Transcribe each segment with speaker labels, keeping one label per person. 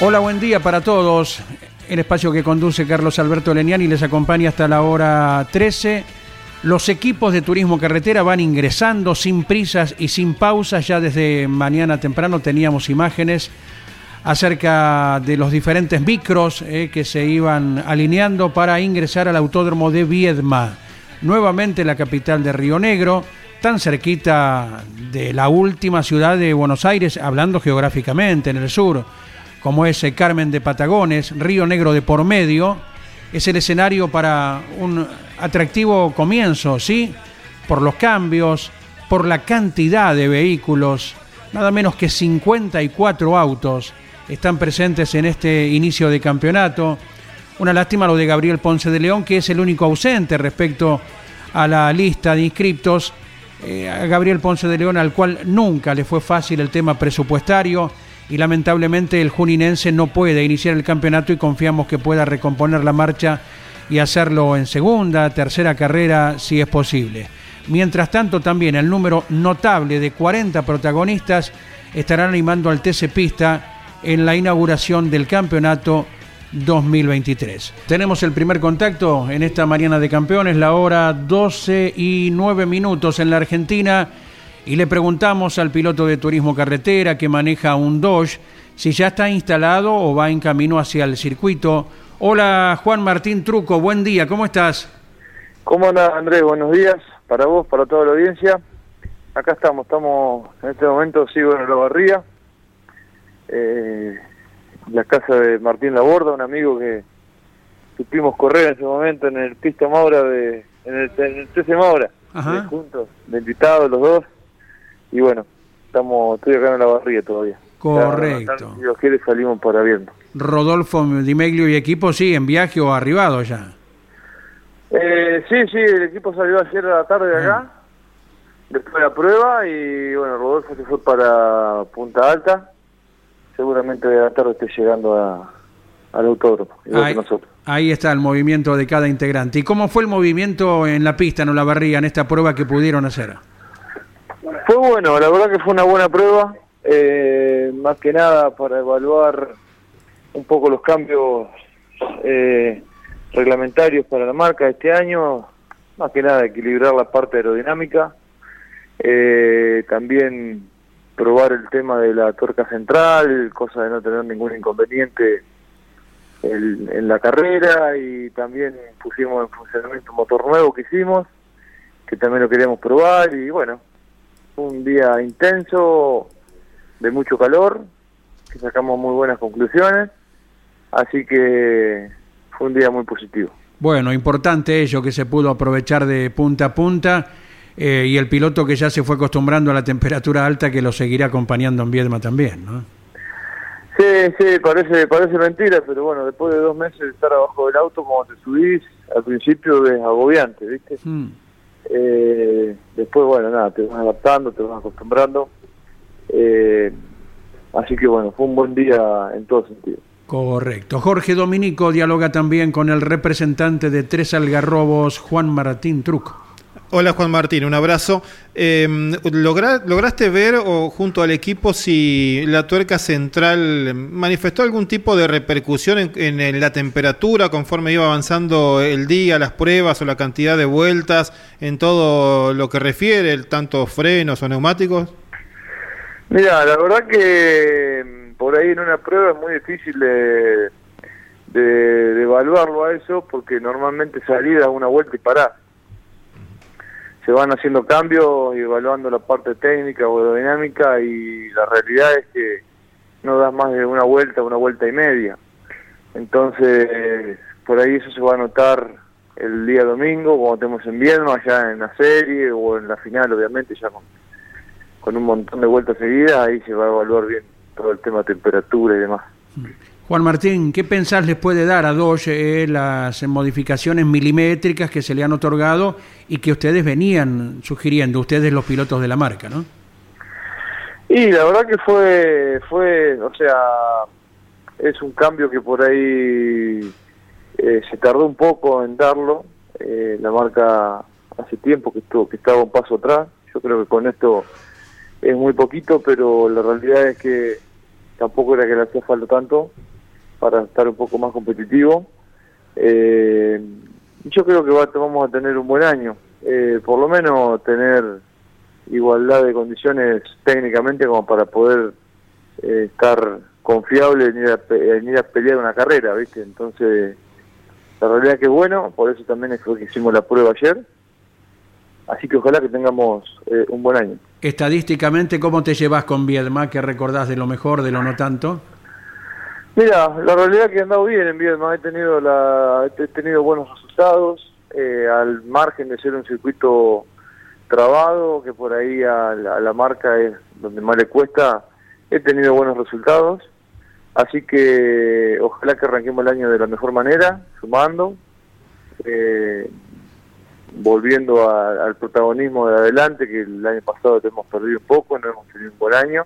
Speaker 1: Hola, buen día para todos. El espacio que conduce Carlos Alberto Leniani les acompaña hasta la hora 13. Los equipos de turismo carretera van ingresando sin prisas y sin pausas. Ya desde mañana temprano teníamos imágenes acerca de los diferentes micros eh, que se iban alineando para ingresar al autódromo de Viedma, nuevamente la capital de Río Negro, tan cerquita de la última ciudad de Buenos Aires, hablando geográficamente en el sur como es eh, Carmen de Patagones, Río Negro de por medio, es el escenario para un atractivo comienzo, ¿sí? Por los cambios, por la cantidad de vehículos, nada menos que 54 autos están presentes en este inicio de campeonato. Una lástima lo de Gabriel Ponce de León, que es el único ausente respecto a la lista de inscriptos. Eh, a Gabriel Ponce de León, al cual nunca le fue fácil el tema presupuestario y lamentablemente el juninense no puede iniciar el campeonato y confiamos que pueda recomponer la marcha y hacerlo en segunda, tercera carrera si es posible. Mientras tanto también el número notable de 40 protagonistas estarán animando al TC Pista en la inauguración del campeonato 2023. Tenemos el primer contacto en esta mañana de campeones, la hora 12 y 9 minutos en la Argentina y le preguntamos al piloto de turismo carretera que maneja un Dodge si ya está instalado o va en camino hacia el circuito. Hola Juan Martín Truco, buen día, ¿cómo estás?
Speaker 2: ¿Cómo anda Andrés? Buenos días para vos, para toda la audiencia. Acá estamos, estamos en este momento, sigo en la barría, eh, la casa de Martín Laborda, un amigo que supimos correr en ese momento en el Pista Maura, de, en el, en el Maura, juntos, de invitados los dos y bueno, estamos estoy acá en la barriga todavía.
Speaker 1: Correcto.
Speaker 2: si los quiere salimos para viendo.
Speaker 1: Rodolfo Dimeglio y equipo sí, en viaje o arribado ya.
Speaker 2: Eh, sí, sí, el equipo salió ayer a la tarde de acá, después de la prueba y bueno, Rodolfo se fue para Punta Alta, seguramente de la tarde esté llegando a, al autódromo,
Speaker 1: ahí, nosotros. Ahí está el movimiento de cada integrante. ¿Y cómo fue el movimiento en la pista, en la barriga, en esta prueba que pudieron hacer?
Speaker 2: Fue bueno, la verdad que fue una buena prueba, eh, más que nada para evaluar un poco los cambios eh, reglamentarios para la marca este año, más que nada equilibrar la parte aerodinámica, eh, también probar el tema de la tuerca central, cosa de no tener ningún inconveniente en la carrera y también pusimos en funcionamiento un motor nuevo que hicimos, que también lo queríamos probar y bueno, un día intenso, de mucho calor, que sacamos muy buenas conclusiones, así que fue un día muy positivo.
Speaker 1: Bueno, importante ello que se pudo aprovechar de punta a punta eh, y el piloto que ya se fue acostumbrando a la temperatura alta que lo seguirá acompañando en Viedma también, ¿no?
Speaker 2: Sí, sí, parece, parece mentira, pero bueno, después de dos meses de estar abajo del auto, como te subís, al principio es agobiante, ¿viste? Hmm. Eh, después, bueno, nada, te vas adaptando, te vas acostumbrando. Eh, así que bueno, fue un buen día en todo sentido.
Speaker 1: Correcto. Jorge Dominico dialoga también con el representante de Tres Algarrobos, Juan Martín Truco.
Speaker 3: Hola Juan Martín, un abrazo. Em, ¿Lograste ver o junto al equipo si la tuerca central manifestó algún tipo de repercusión en, la temperatura conforme iba avanzando el día, las pruebas o la cantidad de vueltas en todo lo que refiere, tanto frenos o neumáticos?
Speaker 2: Mira, la verdad que mm, por ahí en una prueba es muy difícil de, evaluarlo a eso porque normalmente salida una vuelta y parás. Se van haciendo cambios y evaluando la parte técnica o aerodinámica y la realidad es que no das más de una vuelta, una vuelta y media. Entonces, por ahí eso se va a notar el día domingo, cuando estemos en Viedma, allá en la serie o en la final, obviamente, ya con, con un montón de vueltas seguidas, ahí se va a evaluar bien todo el tema de temperatura y demás.
Speaker 1: Juan Martín, ¿qué pensás les puede dar a Dodge eh, las modificaciones milimétricas que se le han otorgado y que ustedes venían sugiriendo, ustedes los pilotos de la marca, ¿no?
Speaker 2: Y la verdad que fue, fue, o sea, es un cambio que por ahí eh, se tardó un poco en darlo. Eh, la marca hace tiempo que estuvo, que estaba un paso atrás. Yo creo que con esto es muy poquito, pero la realidad es que tampoco era que le hacía falta tanto para estar un poco más competitivo. Eh, yo creo que vamos a tener un buen año, eh, por lo menos tener igualdad de condiciones técnicamente como para poder eh, estar confiable en ir, a, pelear una carrera, ¿viste? Entonces, la realidad es que es bueno, por eso también es que hicimos la prueba ayer. Así que ojalá que tengamos eh, un buen año.
Speaker 1: Estadísticamente, ¿cómo te llevas con Viedma? ¿Qué recordás de lo mejor, de lo no tanto?
Speaker 2: Mira, la realidad es que he andado bien en Viedma, he tenido, la, he tenido buenos resultados, eh, al margen de ser un circuito trabado, que por ahí a la, marca es donde más le cuesta, he tenido buenos resultados. Así que ojalá que arranquemos el año de la mejor manera, sumando, eh, volviendo al protagonismo de adelante, que el año pasado te hemos perdido un poco, no hemos tenido un buen año.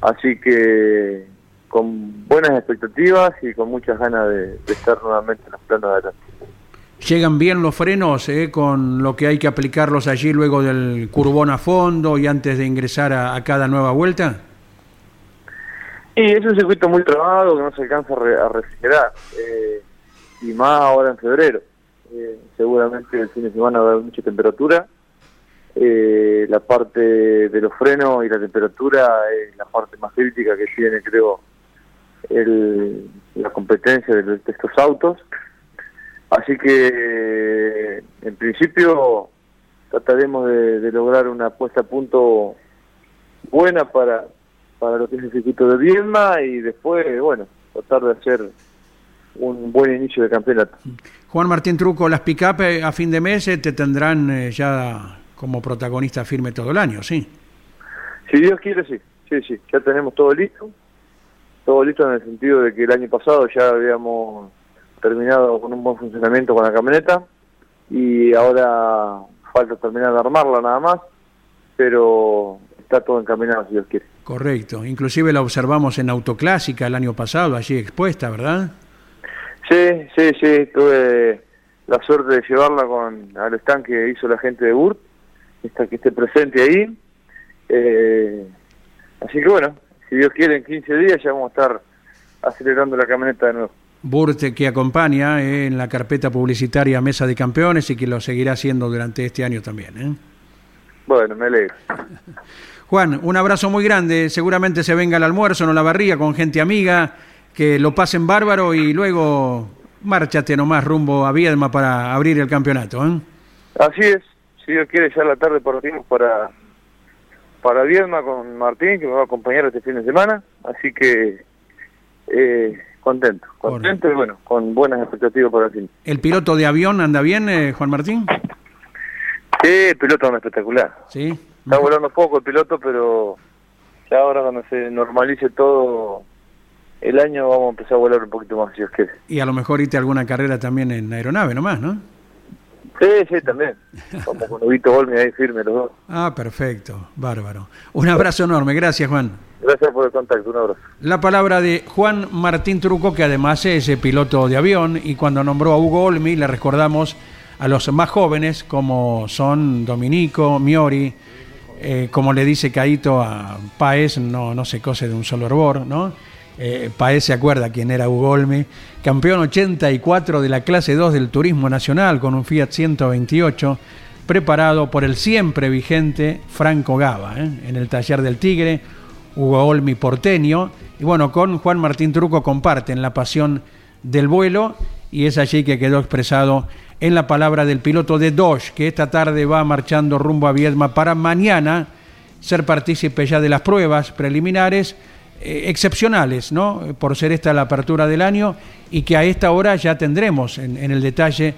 Speaker 2: Así que con buenas expectativas y con muchas ganas de, estar nuevamente en los planos de adelante.
Speaker 1: ¿Llegan bien los frenos eh, con lo que hay que aplicarlos allí luego del curbón a fondo y antes de ingresar a, cada nueva vuelta?
Speaker 2: Y es un circuito muy trabado que no se alcanza a, refrigerar, eh, y más ahora en febrero. Eh, seguramente el fin de semana va a haber mucha temperatura. Eh, la parte de los frenos y la temperatura es la parte más crítica que tiene, creo, el, la competencia de, estos autos. Así que, en principio, trataremos de, lograr una puesta a punto buena para, para lo que es el circuito de Viedma y después, bueno, tratar de hacer un buen inicio de campeonato.
Speaker 1: Juan Martín Truco, las pick-up eh, a fin de mes eh, te tendrán eh, ya como protagonista firme todo el año, ¿sí?
Speaker 2: Si Dios quiere, sí. Sí, sí, ya tenemos todo listo todo listo en el sentido de que el año pasado ya habíamos terminado con un buen funcionamiento con la camioneta y ahora falta terminar de armarla nada más, pero está todo encaminado si Dios quiere.
Speaker 1: Correcto, inclusive la observamos en Autoclásica el año pasado, allí expuesta, ¿verdad?
Speaker 2: Sí, sí, sí, tuve la suerte de llevarla con al stand que hizo la gente de Burt, esta que esté presente ahí. Eh, así que bueno, si Dios quiere, en 15 días ya vamos a estar acelerando la camioneta de nuevo.
Speaker 1: Burte que acompaña eh, en la carpeta publicitaria Mesa de Campeones y que lo seguirá haciendo durante este año también. ¿eh?
Speaker 2: Bueno, me alegro.
Speaker 1: Juan, un abrazo muy grande. Seguramente se venga el almuerzo, no la barría, con gente amiga, que lo pasen bárbaro y luego márchate nomás rumbo a Viedma para abrir el campeonato. ¿eh?
Speaker 2: Así es. Si Dios quiere, ya la tarde partimos para para Viedma con Martín, que me va a acompañar este fin de semana, así que eh, contento, contento y bueno, con buenas expectativas para el fin.
Speaker 1: ¿El piloto de avión anda bien, eh, Juan Martín?
Speaker 2: Sí, el piloto es espectacular.
Speaker 1: Sí.
Speaker 2: Está volando poco el piloto, pero ya ahora cuando se normalice todo el año vamos a empezar a volar un poquito más, si Dios quiere.
Speaker 1: Y a lo mejor irte alguna carrera también en aeronave nomás, ¿no?
Speaker 2: Sí, sí, también. Como con Ubito Golmi ahí firme los dos.
Speaker 1: Ah, perfecto, bárbaro. Un abrazo enorme, gracias Juan.
Speaker 2: Gracias por el contacto, un abrazo.
Speaker 1: La palabra de Juan Martín Truco, que además es piloto de avión, y cuando nombró a Hugo Olmi le recordamos a los más jóvenes, como son Dominico, Miori, eh, como le dice Caito a Paez, no, no se cose de un solo hervor, ¿no? Eh, Paez se acuerda quién era Hugo Olmi, campeón 84 de la clase 2 del Turismo Nacional con un Fiat 128, preparado por el siempre vigente Franco Gava, ¿eh? en el taller del Tigre, Hugo Olmi porteño, y bueno, con Juan Martín Truco comparten la pasión del vuelo y es allí que quedó expresado en la palabra del piloto de Dodge, que esta tarde va marchando rumbo a Viedma para mañana ser partícipe ya de las pruebas preliminares eh, excepcionales, ¿no? Por ser esta la apertura del año y que a esta hora ya tendremos en, el detalle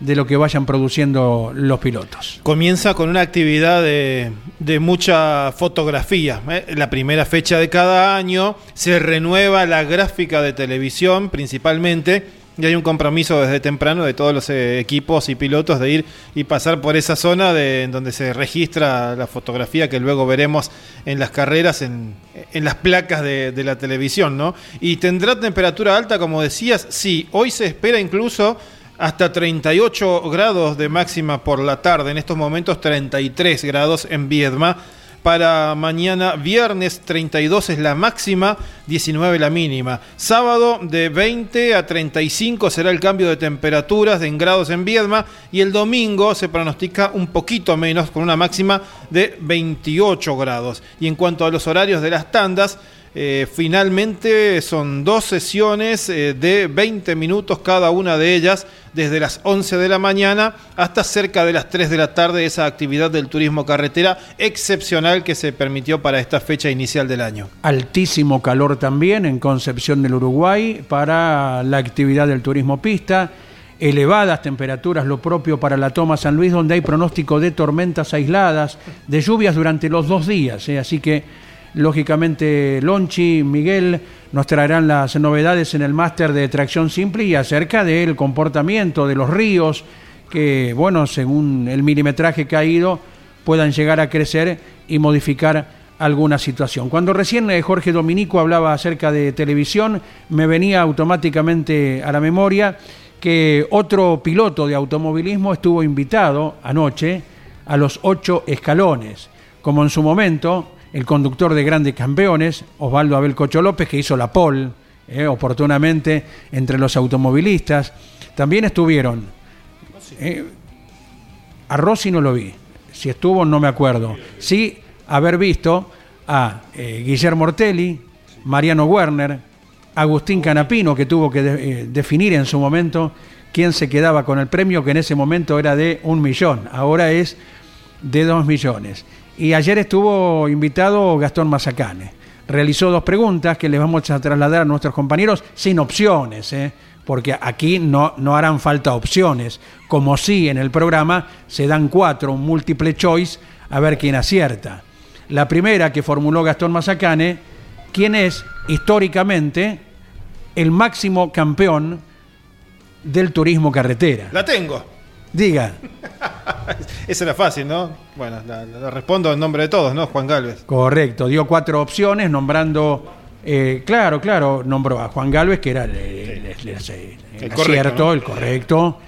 Speaker 1: de lo que vayan produciendo los pilotos.
Speaker 3: Comienza con una actividad de, de mucha fotografía. ¿eh? La primera fecha de cada año se renueva la gráfica de televisión principalmente y hay un compromiso desde temprano de todos los eh, equipos y pilotos de ir y pasar por esa zona de, en donde se registra la fotografía que luego veremos en las carreras, en, en las placas de, de, la televisión, ¿no? Y tendrá temperatura alta, como decías, sí, hoy se espera incluso hasta 38 grados de máxima por la tarde, en estos momentos 33 grados en Viedma para mañana viernes 32 es la máxima, 19 la mínima. Sábado de 20 a 35 será el cambio de temperaturas en grados en Viedma y el domingo se pronostica un poquito menos con una máxima de 28 grados. Y en cuanto a los horarios de las tandas, eh, finalmente son dos sesiones eh, de 20 minutos cada una de ellas, desde las 11 de la mañana hasta cerca de las 3 de la tarde, esa actividad del turismo carretera excepcional que se permitió para esta fecha inicial del año.
Speaker 1: Altísimo calor también en Concepción del Uruguay para la actividad del turismo pista. Elevadas temperaturas, lo propio para la toma San Luis, donde hay pronóstico de tormentas aisladas, de lluvias durante los dos días. ¿eh? Así que Lógicamente, Lonchi, Miguel nos traerán las novedades en el máster de tracción simple y acerca del comportamiento de los ríos que, bueno, según el milimetraje caído, puedan llegar a crecer y modificar alguna situación. Cuando recién Jorge Dominico hablaba acerca de televisión, me venía automáticamente a la memoria que otro piloto de automovilismo estuvo invitado anoche a los ocho escalones, como en su momento el conductor de grandes campeones, Osvaldo Abel Cocho López, que hizo la pole eh, oportunamente entre los automovilistas. También estuvieron. Eh, a Rossi no lo vi. Si estuvo, no me acuerdo. Sí, haber visto a eh, Guillermo Ortelli, Mariano Werner, Agustín Canapino, que tuvo que de, definir en su momento quién se quedaba con el premio, que en ese momento era de un millón, ahora es de dos millones. Y ayer estuvo invitado Gastón Mazacane. Realizó dos preguntas que les vamos a trasladar a nuestros compañeros sin opciones, ¿eh? porque aquí no, no harán falta opciones, como si en el programa se dan cuatro, un múltiple choice, a ver quién acierta. La primera que formuló Gastón Mazacane, ¿quién es históricamente el máximo campeón del turismo carretera?
Speaker 3: La tengo.
Speaker 1: Diga.
Speaker 3: Esa era fácil, ¿no? Bueno, la, la, respondo en nombre de todos, ¿no? Juan Galvez.
Speaker 1: Correcto, dio cuatro opciones nombrando, eh, claro, claro, nombró a Juan Galvez, que era el, el, el, el correcto, ¿no? el correcto.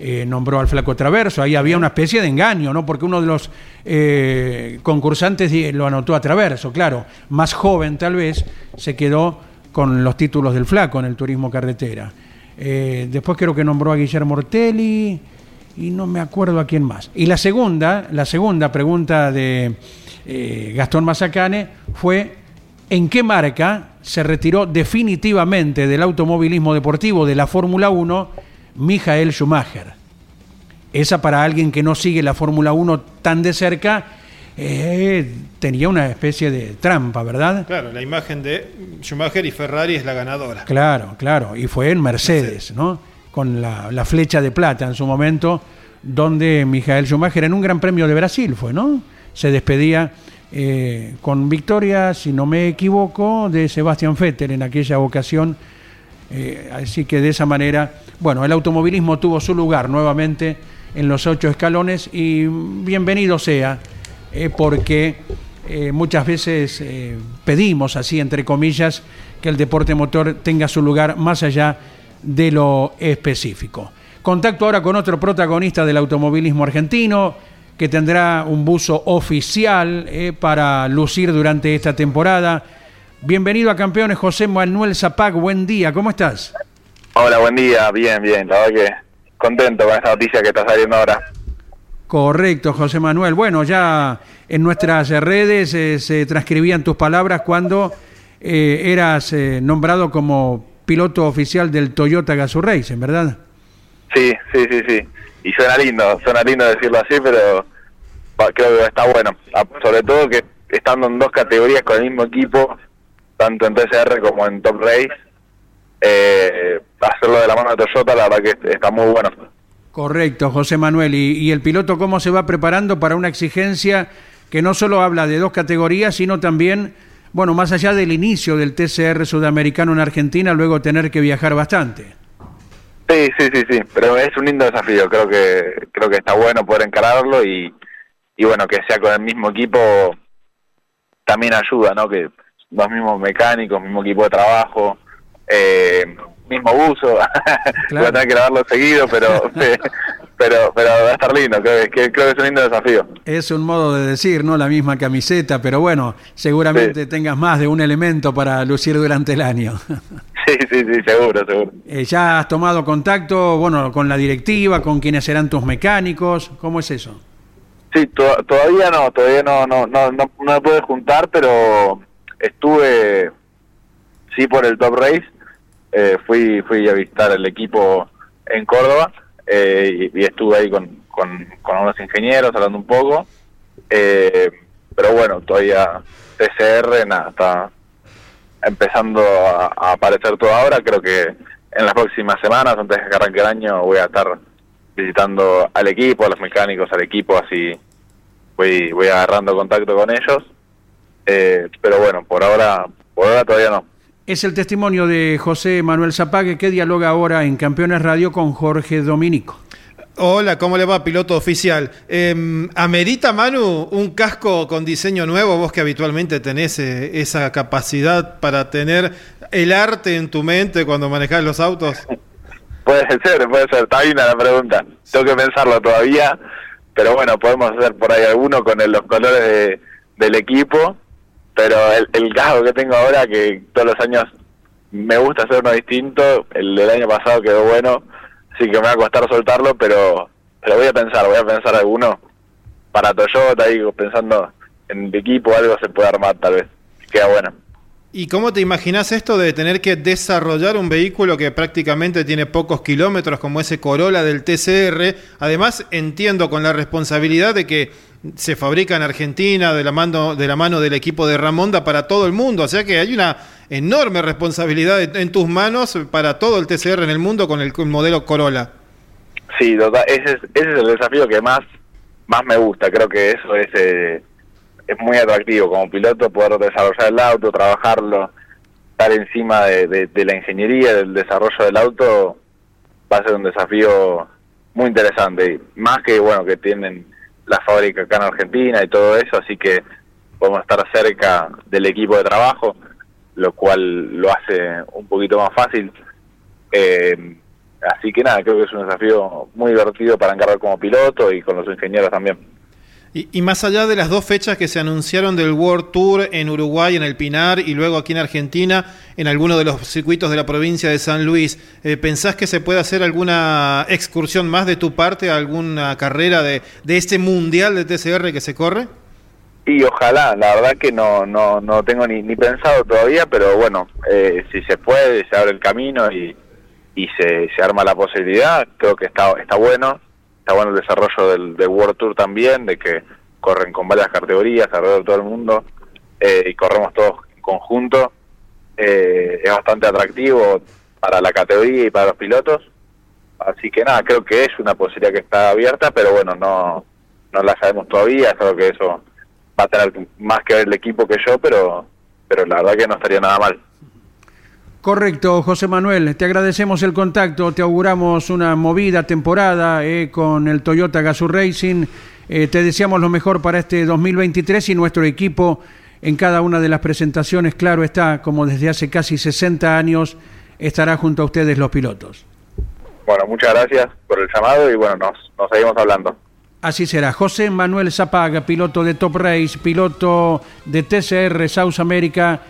Speaker 1: Eh, nombró al Flaco Traverso, ahí había una especie de engaño, ¿no? Porque uno de los eh, concursantes lo anotó a Traverso, claro, más joven tal vez, se quedó con los títulos del Flaco en el turismo carretera. Eh, después creo que nombró a Guillermo Ortelli y no me acuerdo a quién más. Y la segunda, la segunda pregunta de eh, Gastón Mazacane fue ¿en qué marca se retiró definitivamente del automovilismo deportivo de la Fórmula 1 Michael Schumacher? Esa para alguien que no sigue la Fórmula 1 tan de cerca eh, tenía una especie de trampa, ¿verdad?
Speaker 3: Claro, la imagen de Schumacher y Ferrari es la ganadora.
Speaker 1: Claro, claro, y fue en Mercedes, Mercedes. ¿no? Con la, flecha de plata en su momento, donde Michael Schumacher en un Gran Premio de Brasil fue, ¿no? Se despedía eh, con victoria, si no me equivoco, de Sebastián Vettel en aquella ocasión. Eh, así que de esa manera, bueno, el automovilismo tuvo su lugar nuevamente en los ocho escalones y bienvenido sea, eh, porque muchas veces pedimos, así entre comillas, que el deporte motor tenga su lugar más allá de lo específico. Contacto ahora con otro protagonista del automovilismo argentino que tendrá un buzo oficial eh, para lucir durante esta temporada. Bienvenido a Campeones, José Manuel Zapag. Buen día, ¿cómo estás?
Speaker 4: Hola, buen día. Bien, bien. La verdad que contento con esta noticia que está saliendo ahora.
Speaker 1: Correcto, José Manuel. Bueno, ya en nuestras redes eh, se transcribían tus palabras cuando eh, eras nombrado como piloto oficial del Toyota Gazoo Racing, ¿verdad?
Speaker 4: Sí, sí, sí, sí. Y suena lindo, suena lindo decirlo así, pero creo que está bueno. Ah, sobre todo que estando en dos categorías con el mismo equipo, tanto en TCR como en Top Race, hacerlo de la mano de Toyota, la verdad que está muy bueno.
Speaker 1: Correcto, José Manuel. ¿Y, el piloto cómo se va preparando para una exigencia que no solo habla de dos categorías, sino también, bueno, más allá del inicio del TCR sudamericano en Argentina, luego tener que viajar bastante?
Speaker 4: Sí, sí, sí, sí, pero es un lindo desafío, creo que creo que está bueno poder encararlo y, y bueno, que sea con el mismo equipo también ayuda, ¿no? Que los mismos mecánicos, mismo equipo de trabajo, eh, mismo uso, voy a tener que grabarlo seguido, pero, pero, pero va a estar lindo, creo que, creo que es un lindo desafío.
Speaker 1: Es un modo de decir, ¿no? La misma camiseta, pero bueno, seguramente tengas más de un elemento para lucir durante el año.
Speaker 4: Sí, sí, sí, seguro, seguro.
Speaker 1: Eh, ¿Ya has tomado contacto, bueno, con la directiva, con quienes serán tus mecánicos? ¿Cómo es eso?
Speaker 4: Sí, todavía no, todavía no, no, no, no, no me pude juntar, pero estuve, sí, por el Top Race, eh, fui fui a visitar el equipo en Córdoba eh, y, estuve ahí con, con, unos ingenieros hablando un poco. Eh, pero bueno, todavía TCR nada, está empezando a, aparecer todo ahora. Creo que en las próximas semanas, antes de que arranque el año, voy a estar visitando al equipo, a los mecánicos, al equipo, así voy, voy agarrando contacto con ellos. pero bueno, por ahora, por ahora todavía no.
Speaker 1: Es el testimonio de José Manuel Zapague que dialoga ahora en Campeones Radio con Jorge Dominico.
Speaker 3: Hola, ¿cómo le va, piloto oficial? Eh, ¿Amerita, Manu, un casco con diseño nuevo? Vos que habitualmente tenés eh, esa capacidad para tener el arte en tu mente cuando manejás los autos.
Speaker 4: Puede ser, puede ser. Está bien la pregunta. Tengo que pensarlo todavía, pero bueno, podemos hacer por ahí alguno con los colores del equipo pero el, el caso que tengo ahora, que todos los años me gusta hacer uno distinto, el del año pasado quedó bueno, así que me va a costar soltarlo, pero, pero voy a pensar, voy a pensar alguno para Toyota, digo, pensando en el equipo, algo se puede armar tal vez, queda bueno.
Speaker 3: ¿Y cómo te imaginas esto de tener que desarrollar un vehículo que prácticamente tiene pocos kilómetros como ese Corolla del TCR? Además, entiendo con la responsabilidad de que se fabrica en Argentina de la mano, de la mano del equipo de Ramonda para todo el mundo. O sea que hay una enorme responsabilidad en tus manos para todo el TCR en el mundo con el, modelo Corolla.
Speaker 4: Sí, ese es, ese es el desafío que más, más me gusta. Creo que eso es... Eh es muy atractivo como piloto poder desarrollar el auto, trabajarlo, estar encima de, la ingeniería, del desarrollo del auto, va a ser un desafío muy interesante. Más que, bueno, que tienen la fábrica acá en Argentina y todo eso, así que podemos estar cerca del equipo de trabajo, lo cual lo hace un poquito más fácil. Eh, así que nada, creo que es un desafío muy divertido para encargar como piloto y con los ingenieros también.
Speaker 3: Y, más allá de las dos fechas que se anunciaron del World Tour en Uruguay, en el Pinar, y luego aquí en Argentina, en alguno de los circuitos de la provincia de San Luis, eh, ¿pensás que se puede hacer alguna excursión más de tu parte, alguna carrera de, de este mundial de TCR que se corre?
Speaker 4: Y ojalá, la verdad que no no no tengo ni, ni pensado todavía, pero bueno, eh, si se puede, se abre el camino y, y se, se arma la posibilidad, creo que está, está bueno está bueno el desarrollo del, World Tour también, de que corren con varias categorías alrededor de todo el mundo eh, y corremos todos en conjunto. Eh, es bastante atractivo para la categoría y para los pilotos. Así que nada, creo que es una posibilidad que está abierta, pero bueno, no, no la sabemos todavía. Creo que eso va a tener más que ver el equipo que yo, pero, pero la verdad que no estaría nada mal.
Speaker 1: Correcto, José Manuel, te agradecemos el contacto, te auguramos una movida temporada eh, con el Toyota Gazoo Racing, eh, te deseamos lo mejor para este 2023 y nuestro equipo en cada una de las presentaciones, claro está, como desde hace casi 60 años, estará junto a ustedes los pilotos.
Speaker 4: Bueno, muchas gracias por el llamado y bueno, nos, nos seguimos hablando.
Speaker 1: Así será. José Manuel Zapaga, piloto de Top Race, piloto de TCR South America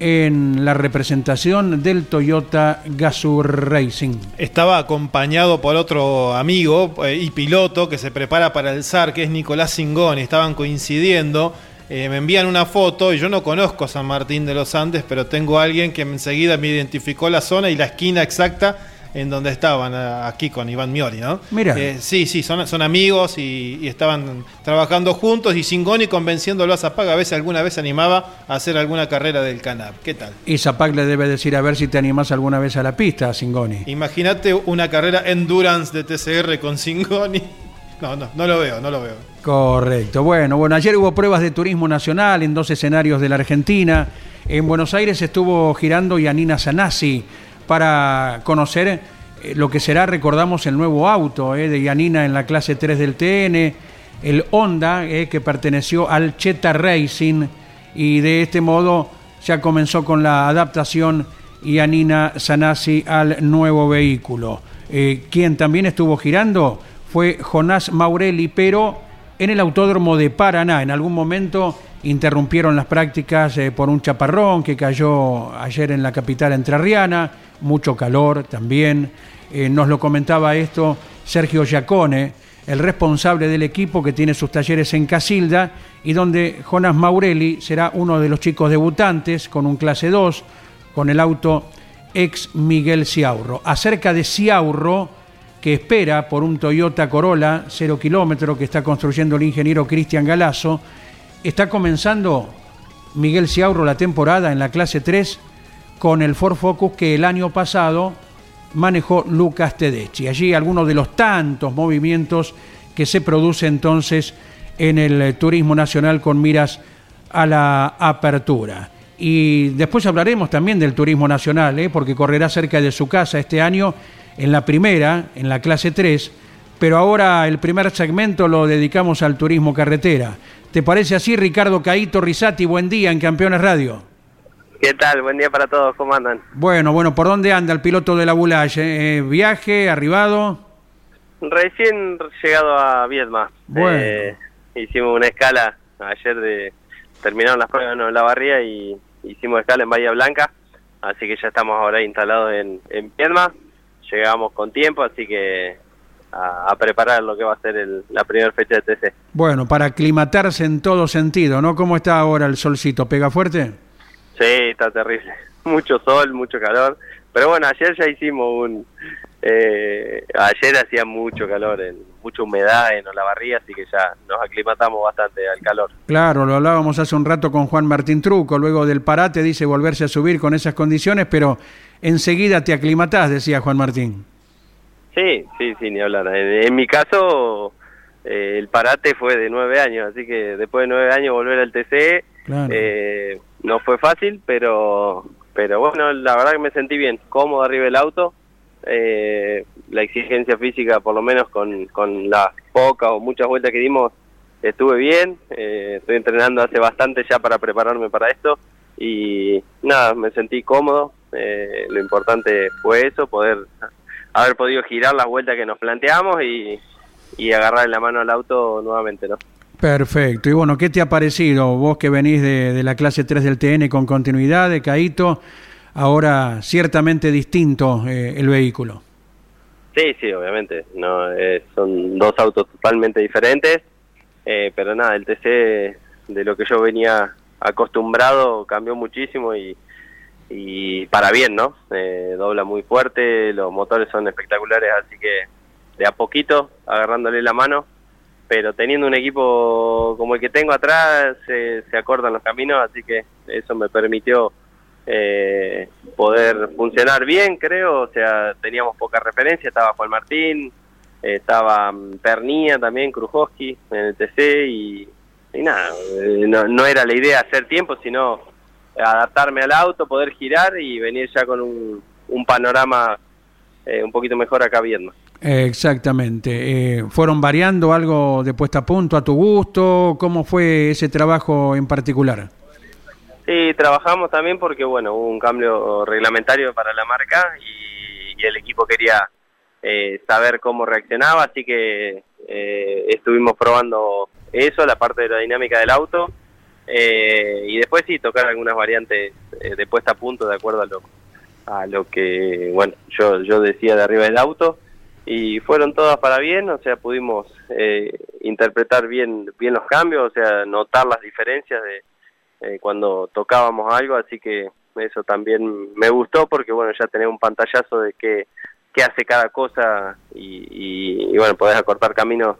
Speaker 1: en la representación del Toyota Gazoo Racing.
Speaker 3: Estaba acompañado por otro amigo eh, y piloto que se prepara para el SAR, que es Nicolás Singoni. Estaban coincidiendo. Eh, me envían una foto y yo no conozco San Martín de los Andes, pero tengo a alguien que enseguida me identificó la zona y la esquina exacta en donde estaban aquí con Iván Miori, ¿no?
Speaker 1: Mira.
Speaker 3: Eh, sí, sí, son, son amigos y, estaban trabajando juntos y Singoni convenciéndolo a Zapag a veces alguna vez se animaba a hacer alguna carrera del Canap. ¿Qué tal?
Speaker 1: Y Zapag le debe decir a ver si te animás alguna vez a la pista, Singoni.
Speaker 3: Imagínate una carrera endurance de TCR con Singoni. No, no, no lo veo, no lo veo.
Speaker 1: Correcto. Bueno, bueno, ayer hubo pruebas de turismo nacional en dos escenarios de la Argentina. En Buenos Aires estuvo girando Yanina Sanasi para conocer eh, lo que será, recordamos, el nuevo auto eh, de Yanina en la clase 3 del TN, el Honda eh, que perteneció al Cheta Racing y de este modo ya comenzó con la adaptación Yanina Sanasi al nuevo vehículo. quien también estuvo girando fue Jonás Maurelli, pero en el Autódromo de Paraná. En algún momento interrumpieron las prácticas por un chaparrón que cayó ayer en la capital entrerriana mucho calor también. Eh, nos lo comentaba esto Sergio Giacone, el responsable del equipo que tiene sus talleres en Casilda y donde Jonas Maurelli será uno de los chicos debutantes con un clase 2, con el auto ex Miguel Ciaurro. Acerca de Ciaurro, que espera por un Toyota Corolla 0 kilómetro que está construyendo el ingeniero Cristian Galazo, está comenzando Miguel Ciaurro la temporada en la clase 3 con el Ford Focus que el año pasado manejó Lucas Tedeschi. Allí algunos de los tantos movimientos que se produce entonces en el eh, turismo nacional con miras a la apertura. Y después hablaremos también del turismo nacional, ¿eh? porque correrá cerca de su casa este año en la primera, en la clase 3, pero ahora el primer segmento lo dedicamos al turismo carretera. ¿Te parece así, Ricardo Caito Risati? Buen día en Campeones Radio.
Speaker 5: ¿Qué tal? Buen día para todos, ¿cómo andan?
Speaker 1: Bueno, bueno, ¿por dónde anda el piloto de la Bulaye? Eh, ¿Viaje, arribado?
Speaker 5: Recién llegado a Viedma.
Speaker 1: Bueno.
Speaker 5: Eh, hicimos una escala ayer de... Terminaron las pruebas en la barría y hicimos escala en Bahía Blanca, así que ya estamos ahora instalados en, en Viedma. Llegamos con tiempo, así que a, preparar lo que va a ser la primera fecha de TC.
Speaker 1: Bueno, para aclimatarse en todo sentido, ¿no? ¿Cómo está ahora el solcito? ¿Pega fuerte?
Speaker 5: Sí, está terrible. Mucho sol, mucho calor. Pero bueno, ayer ya hicimos un... Eh, ayer hacía mucho calor, en, mucha humedad en Olavarría, así que ya nos aclimatamos bastante al calor.
Speaker 1: Claro, lo hablábamos hace un rato con Juan Martín Truco, luego del parate dice volverse a subir con esas condiciones, pero enseguida te aclimatás, decía Juan Martín.
Speaker 5: Sí, sí, sí, ni hablar. En, mi caso, eh, el parate fue de nueve años, así que después de nueve años volver al TC, eh, no fue fácil, pero pero bueno, la verdad que me sentí bien, cómodo arriba del auto. Eh, la exigencia física, por lo menos con, con las pocas o muchas vueltas que dimos, estuve bien. Eh, estoy entrenando hace bastante ya para prepararme para esto y nada, me sentí cómodo. Eh, lo importante fue eso, poder haber podido girar las vueltas que nos planteamos y, agarrar en la mano al auto nuevamente, ¿no?
Speaker 1: Perfecto. Y bueno, ¿qué te ha parecido vos que venís de, la clase 3 del TN con continuidad de Caito? Ahora ciertamente distinto eh, el vehículo.
Speaker 5: Sí, sí, obviamente. No, eh, son dos autos totalmente diferentes, eh, pero nada, el TC de lo que yo venía acostumbrado cambió muchísimo y, y para bien, ¿no? dobla muy fuerte, los motores son espectaculares, así que de a poquito, agarrándole la mano, pero teniendo un equipo como el que tengo atrás se, se acortan los caminos, así que eso me permitió eh, poder funcionar bien, creo, o sea, teníamos poca referencia, estaba Juan Martín, estaba mm, Pernía también, Krujowski en el TC y, nada, eh, no, no, era la idea hacer tiempo, sino adaptarme al auto, poder girar y venir ya con un panorama eh, un poquito mejor acá viendo.
Speaker 1: Exactamente. Eh, ¿Fueron variando algo de puesta a punto a tu gusto? ¿Cómo fue ese trabajo en particular?
Speaker 5: Sí, trabajamos también porque, bueno, hubo un cambio reglamentario para la marca y, el equipo quería eh, saber cómo reaccionaba, así que eh, estuvimos probando eso, la parte de la dinámica del auto, y después sí, tocar algunas variantes eh, de puesta a punto de acuerdo a lo, a lo que, bueno, yo, yo decía de arriba del auto y fueron todas para bien, o sea, pudimos eh, interpretar bien, bien los cambios, o sea, notar las diferencias de eh, cuando tocábamos algo, así que eso también me gustó porque, bueno, ya tener un pantallazo de qué, qué hace cada cosa y, y, bueno, podés acortar caminos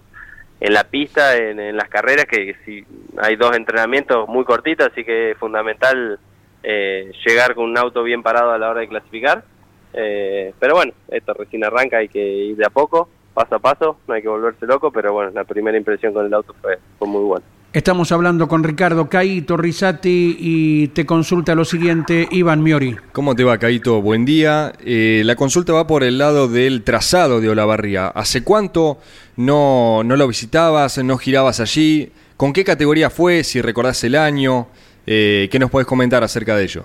Speaker 5: en la pista, en, las carreras, que si hay dos entrenamientos muy cortitos, así que es fundamental eh, llegar con un auto bien parado a la hora de clasificar eh, pero bueno, esto recién arranca, hay que ir de a poco, paso a paso, no hay que volverse loco, pero bueno, la primera impresión con el auto fue, fue muy buena.
Speaker 1: Estamos hablando con Ricardo Caito Rizati y te consulta lo siguiente, Iván Miori.
Speaker 6: ¿Cómo te va, Caito? Buen día. Eh, la consulta va por el lado del trazado de Olavarría. ¿Hace cuánto no, no lo visitabas, no girabas allí? ¿Con qué categoría fue? Si recordás el año, eh, ¿qué nos puedes comentar acerca de ello?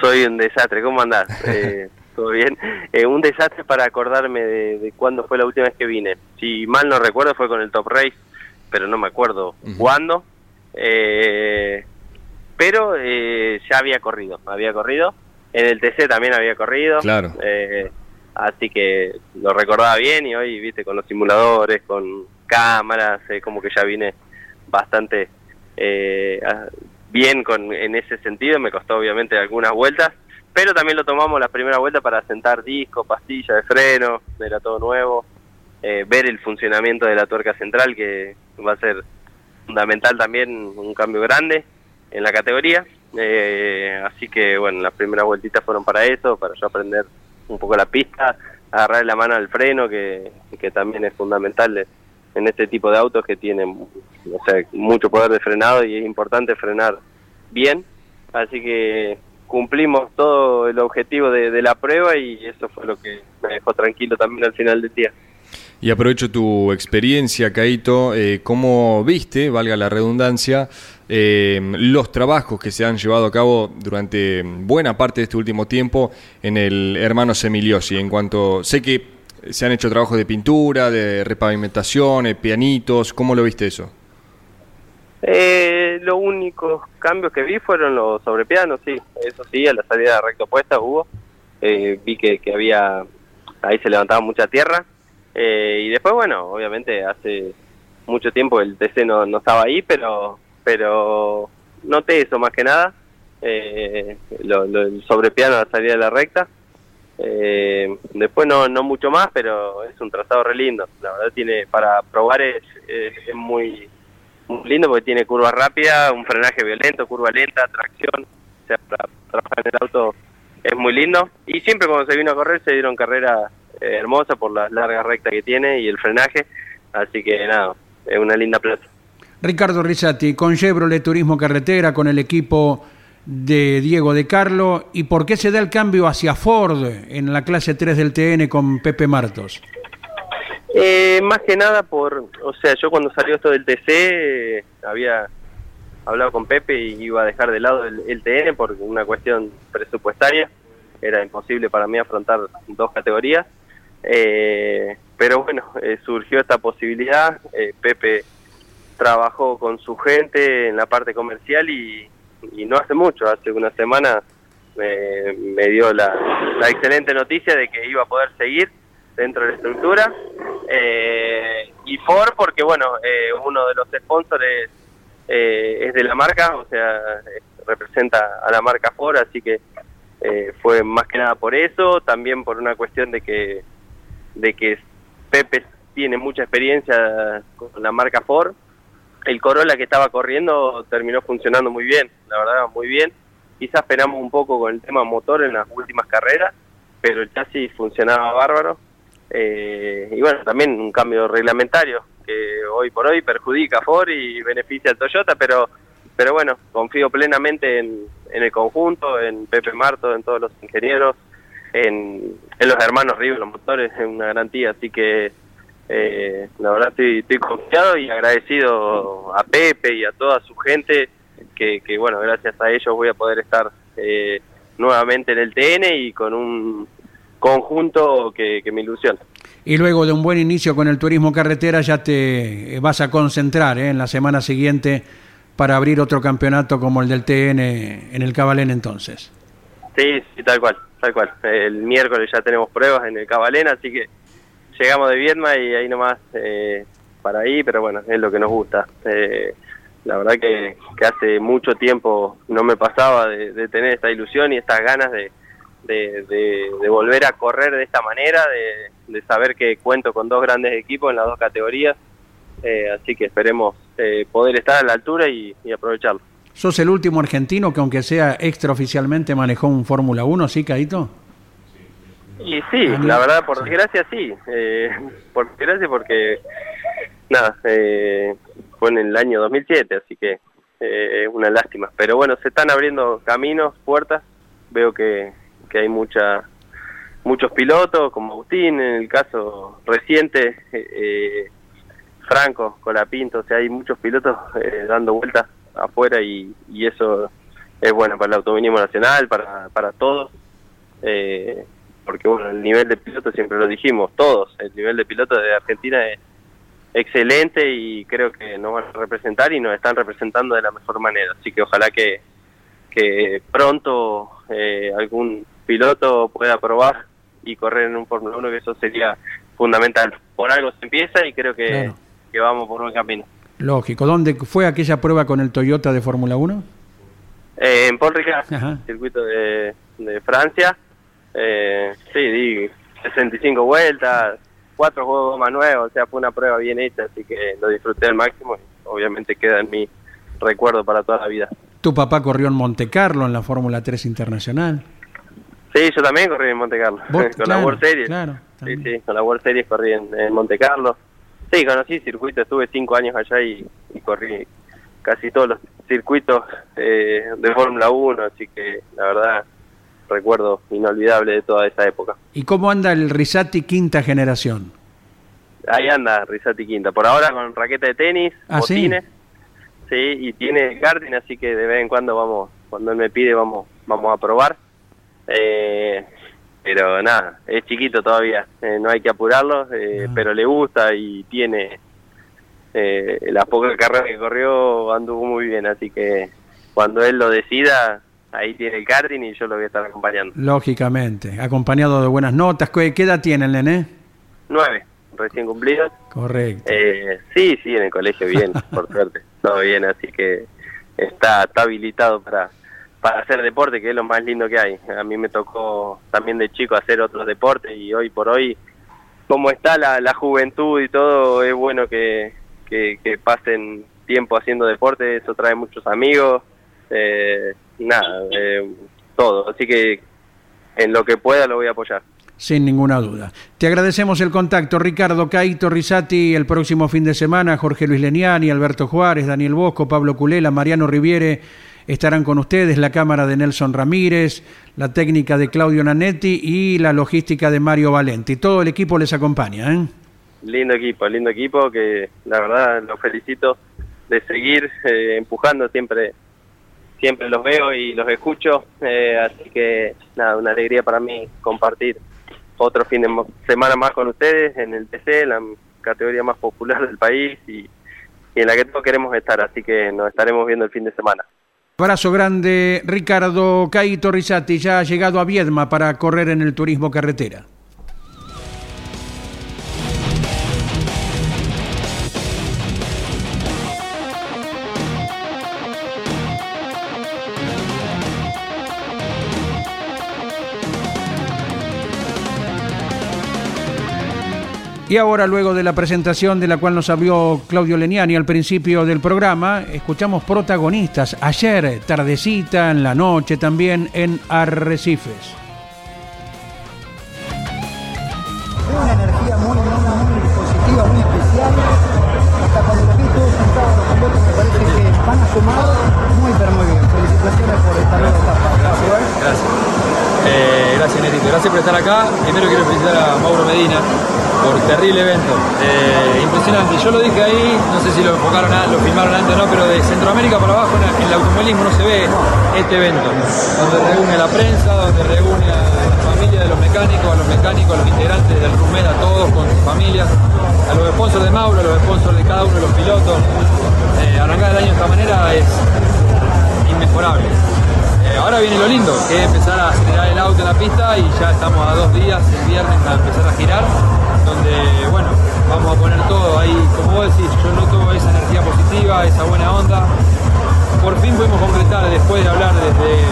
Speaker 5: Soy un desastre, ¿cómo andás? Eh, todo bien. Eh, un desastre para acordarme de, cuándo fue la última vez que vine. Si mal no recuerdo fue con el Top Race, pero no me acuerdo cuándo. Eh, pero eh, ya había corrido, había corrido. En el TC también había corrido.
Speaker 6: Claro.
Speaker 5: así que lo recordaba bien y hoy, viste, con los simuladores, con cámaras, como que ya vine bastante bien con en ese sentido. Me costó obviamente algunas vueltas pero también lo tomamos la primera vuelta para sentar disco, pastilla de freno, era todo nuevo, eh, ver el funcionamiento de la tuerca central, que va a ser fundamental también, un cambio grande en la categoría. Eh, así que bueno, las primeras vueltitas fueron para eso, para yo aprender un poco la pista, agarrar la mano al freno, que, que también es fundamental en este tipo de autos que tienen o sea, mucho poder de frenado y es importante frenar bien. Así que cumplimos todo el objetivo de, la prueba y eso fue lo que me dejó tranquilo también al final del día.
Speaker 6: Y aprovecho tu experiencia, Caito, eh, ¿cómo viste, valga la redundancia, eh, los trabajos que se han llevado a cabo durante buena parte de este último tiempo en el hermano Semiliosi? En cuanto, sé que se han hecho trabajos de pintura, de repavimentación, eh, pianitos, ¿cómo lo viste eso?
Speaker 5: Eh, los únicos cambios que vi fueron los sobrepianos, sí, eso sí, a la salida de recta opuesta hubo. Eh, vi que, había, ahí se levantaba mucha tierra. Eh, y después, bueno, obviamente hace mucho tiempo el TC no, no estaba ahí, pero, pero noté eso más que nada. Eh, lo, el sobrepiano a la salida de la recta. Eh, después no, no mucho más, pero es un trazado re lindo. La verdad tiene, para probar es, es muy lindo porque tiene curva rápida, un frenaje violento, curva lenta, tracción, o sea, para trabajar en el auto es muy lindo. Y siempre cuando se vino a correr se dieron carreras eh, hermosas por la larga recta que tiene y el frenaje, así que nada, es una linda plaza.
Speaker 1: Ricardo Rizzati, con Chevrolet Turismo Carretera, con el equipo de Diego de Carlo, ¿y por qué se da el cambio hacia Ford en la clase 3 del TN con Pepe Martos?
Speaker 5: Eh, más que nada por, o sea, yo cuando salió esto del TC eh, había hablado con Pepe y iba a dejar de lado el, TN por una cuestión presupuestaria, era imposible para mí afrontar dos categorías, eh, pero bueno, eh, surgió esta posibilidad, Pepe trabajó con su gente en la parte comercial y, no hace mucho, hace una semana me dio la excelente noticia de que iba a poder seguir dentro de la estructura. Eh, y Ford, porque bueno, eh, uno de los sponsors eh, es de la marca, o sea, representa a la marca Ford, así que fue más que nada por eso, también por una cuestión de que, de que Pepe tiene mucha experiencia con la marca Ford. El Corolla que estaba corriendo terminó funcionando muy bien, la verdad, muy bien. Quizás esperamos un poco con el tema motor en las últimas carreras, pero el chasis funcionaba bárbaro eh, y bueno, también un cambio reglamentario que hoy por hoy perjudica a Ford y beneficia a Toyota, pero pero bueno, confío plenamente en, el conjunto, en Pepe Marto, en todos los ingenieros, en, los hermanos Ríos, los motores, es una garantía, así que eh, la verdad estoy, estoy confiado y agradecido a Pepe y a toda su gente, que, que bueno, gracias a ellos voy a poder estar eh, nuevamente en el TN y con un conjunto que, me ilusiona.
Speaker 1: Y luego de un buen inicio con el turismo carretera ya te vas a concentrar ¿eh? en la semana siguiente para abrir otro campeonato como el del TN en el Cabalén entonces.
Speaker 5: Sí, sí, tal cual, tal cual. El miércoles ya tenemos pruebas en el Cabalén, así que llegamos de Viedma y ahí nomás eh, para ahí, pero bueno, es lo que nos gusta. Eh, la verdad que, hace mucho tiempo no me pasaba de, tener esta ilusión y estas ganas de, de, volver a correr de esta manera, de, saber que cuento con dos grandes equipos en las dos categorías, eh, así que esperemos eh, poder estar a la altura y, y, aprovecharlo.
Speaker 1: ¿Sos el último argentino que aunque sea extraoficialmente manejó un Fórmula 1, sí, Caito?
Speaker 5: Y sí, la verdad, por desgracia sí, eh, por desgracia porque, nada, eh, fue en el año 2007, así que es una lástima. Pero bueno, se están abriendo caminos, puertas, veo que, que hay mucha muchos pilotos, como Agustín, en el caso reciente, eh, eh Franco, Colapinto, o sea, hay muchos pilotos eh, dando vueltas afuera y, y, eso es bueno para el automovilismo nacional, para, para todos, eh, porque bueno, el nivel de pilotos siempre lo dijimos, todos, el nivel de pilotos de Argentina es excelente y creo que nos van a representar y nos están representando de la mejor manera, así que ojalá que, que pronto eh, algún piloto pueda probar y correr en un Fórmula 1, que eso sería fundamental. Por algo se empieza y creo que, que vamos por buen camino.
Speaker 1: Lógico. ¿Dónde fue aquella prueba con el Toyota de Fórmula 1?
Speaker 5: Eh, en Paul Ricard, circuito de, de Francia. Eh, sí, di 65 vueltas, cuatro juegos más nuevos, o sea, fue una prueba bien hecha, así que lo disfruté al máximo y obviamente queda en mi recuerdo para toda la vida.
Speaker 1: ¿Tu papá corrió en Monte Carlo en la Fórmula 3 Internacional?
Speaker 5: Sí, yo también corrí en Monte Carlo, con la World Series. sí, sí, con la World Series corrí en, Monte Carlo. Sí, conocí circuitos, estuve cinco años allá y, corrí casi todos los circuitos eh, de Fórmula 1, así que la verdad recuerdo inolvidable de toda esa época.
Speaker 1: ¿Y cómo anda el Risati quinta generación?
Speaker 5: Ahí anda Risati quinta, por ahora con raqueta de tenis,
Speaker 1: ¿Ah,
Speaker 5: botines, sí? y tiene karting, así que de vez en cuando vamos, cuando él me pide vamos, vamos a probar. Eh, pero nada, es chiquito todavía, eh, no hay que apurarlo, eh, ah. pero le gusta y tiene eh, la poca carrera que corrió anduvo muy bien, así que cuando él lo decida, ahí tiene el karting y yo lo voy a estar acompañando.
Speaker 1: Lógicamente, acompañado de buenas notas. ¿Qué, edad tiene el nené?
Speaker 5: Nueve, recién cumplido.
Speaker 1: Correcto.
Speaker 5: Eh, sí, sí, en el colegio bien, por suerte, todo bien, así que está, está habilitado para para hacer deporte, que es lo más lindo que hay. A mí me tocó también de chico hacer otros deportes y hoy por hoy, como está la, la juventud y todo, es bueno que, que, pasen tiempo haciendo deporte, eso trae muchos amigos, eh, nada, eh, todo. Así que en lo que pueda lo voy a apoyar.
Speaker 1: Sin ninguna duda. Te agradecemos el contacto, Ricardo Caito Risati, el próximo fin de semana, Jorge Luis Leniani, Alberto Juárez, Daniel Bosco, Pablo Culela, Mariano Riviere Estarán con ustedes la cámara de Nelson Ramírez, la técnica de Claudio Nanetti y la logística de Mario Valenti. Todo el equipo les acompaña. ¿eh?
Speaker 5: Lindo equipo, lindo equipo que la verdad los felicito de seguir eh, empujando siempre siempre los veo y los escucho eh, así que nada una alegría para mí compartir otro fin de semana más con ustedes en el TC la categoría más popular del país y, en la que todos queremos estar así que nos estaremos viendo el fin de semana
Speaker 1: Abrazo grande, Ricardo Caito Risati, ya ha llegado a Viedma para correr en el turismo carretera. Y ahora, luego de la presentación de la cual nos habló Claudio Leniani al principio del programa, escuchamos protagonistas ayer, tardecita, en la noche también en Arrecifes.
Speaker 7: Una energía muy, muy, muy positiva, muy especial. Hasta cuando los vi todos sentados los pilotos me parece que van a sumar muy, pero muy bien. Felicitaciones por esta nueva etapa.
Speaker 8: Gracias. Eh, gracias, Nerito. Gracias por estar acá. Primero quiero felicitar a Mauro Medina por terrible evento. Eh, impresionante. Yo lo dije ahí, no sé si lo enfocaron, lo filmaron antes o no, pero de Centroamérica para abajo en el automovilismo no se ve este evento, donde reúne a la prensa, donde reúne a familia de los mecánicos, a los mecánicos, a los integrantes del RUMED, a todos con sus familias, a los sponsors de Mauro, a los sponsors de cada uno de los pilotos. Eh, arrancar el año de esta manera es inmejorable. Eh, ahora viene lo lindo, que es empezar a acelerar el auto en la pista y ya estamos a dos días, el viernes, para empezar a girar, donde, bueno, vamos a poner todo ahí, como vos decís, yo noto esa energía positiva, esa buena onda. Por fin pudimos completar, después de hablar desde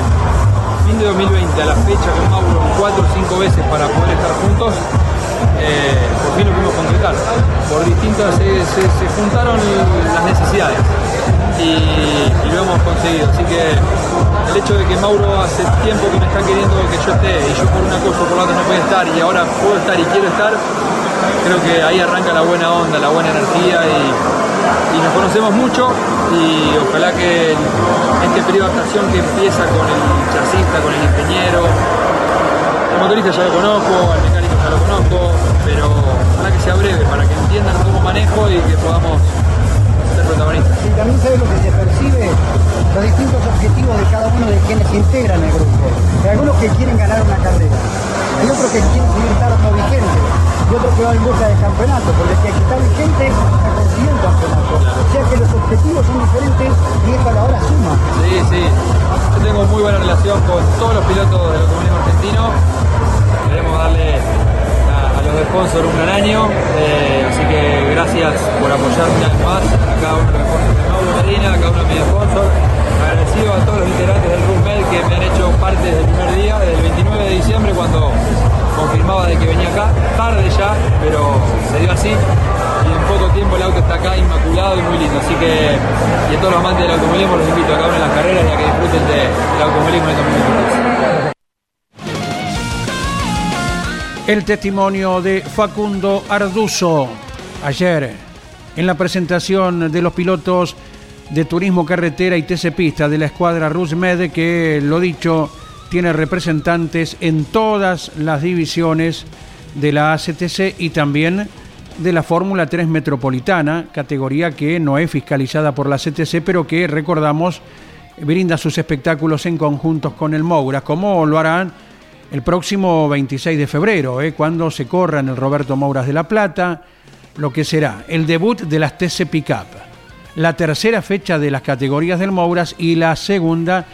Speaker 8: fin de 2020 a la fecha con Mauro cuatro o cinco veces para poder estar juntos, eh, por fin lo pudimos concretar. Por distintas, se, se- juntaron las necesidades y lo hemos conseguido. Así que el hecho de que Mauro hace tiempo que me está queriendo que yo esté y yo por una cosa o por la otra no puedo estar y ahora puedo estar y quiero estar, creo que ahí arranca la buena onda, la buena energía y, nos conocemos mucho y ojalá que este periodo de adaptación que empieza con el chasista, con el ingeniero, el motorista ya lo conozco, al mecánico ya lo conozco, pero ojalá que sea breve para que entiendan cómo manejo y que podamos ser protagonistas.
Speaker 7: Y también sabe lo que se percibe, los distintos objetivos de cada uno de quienes integran el grupo. Hay algunos que quieren ganar una carrera, hay otros que quieren seguir estando vigentes, y otros que van en busca del campeonato, porque el que está vigente está consiguiendo el campeonato. O sea que los objetivos son diferentes y esto a la hora suma.
Speaker 8: Sí, sí. Yo tengo muy buena relación con todos los pilotos del automovilismo argentino. Queremos darle a, a los sponsors un gran año. eh, así que gracias por apoyarme vez más cada uno de los sponsors de Mauro Medina, a cada uno de mis sponsors. Agradecido a todos los integrantes del RUMED que me han hecho parte desde el primer día, desde el 29 de diciembre cuando confirmaba de que venía acá, tarde ya, pero se dio así y en poco tiempo el auto está acá inmaculado y muy lindo. Así que, y a todos los amantes del automovilismo los invito a cada una de las carreras y a que disfruten de- del automovilismo en estos momentos.
Speaker 1: El testimonio de Facundo Arduzo ayer en la presentación de los pilotos de turismo carretera y TC Pista de la escuadra Rusmed que lo dicho tiene representantes en todas las divisiones de la ACTC y también de la Fórmula 3 Metropolitana, categoría que no es fiscalizada por la CTC, pero que recordamos brinda sus espectáculos en conjuntos con el Moura, como lo harán el próximo 26 de febrero, ¿eh? cuando se corra en el Roberto Mouras de La Plata, lo que será el debut de las TC Pickup, la tercera fecha de las categorías del Mouras y la segunda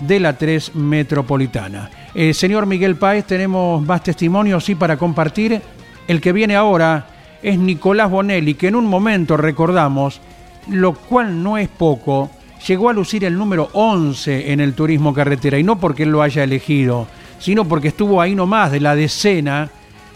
Speaker 1: de la 3 Metropolitana. Eh, señor Miguel Páez, tenemos más testimonios sí para compartir. El que viene ahora es Nicolás Bonelli, que en un momento recordamos, lo cual no es poco, llegó a lucir el número 11 en el turismo carretera, y no porque él lo haya elegido, sino porque estuvo ahí nomás de la decena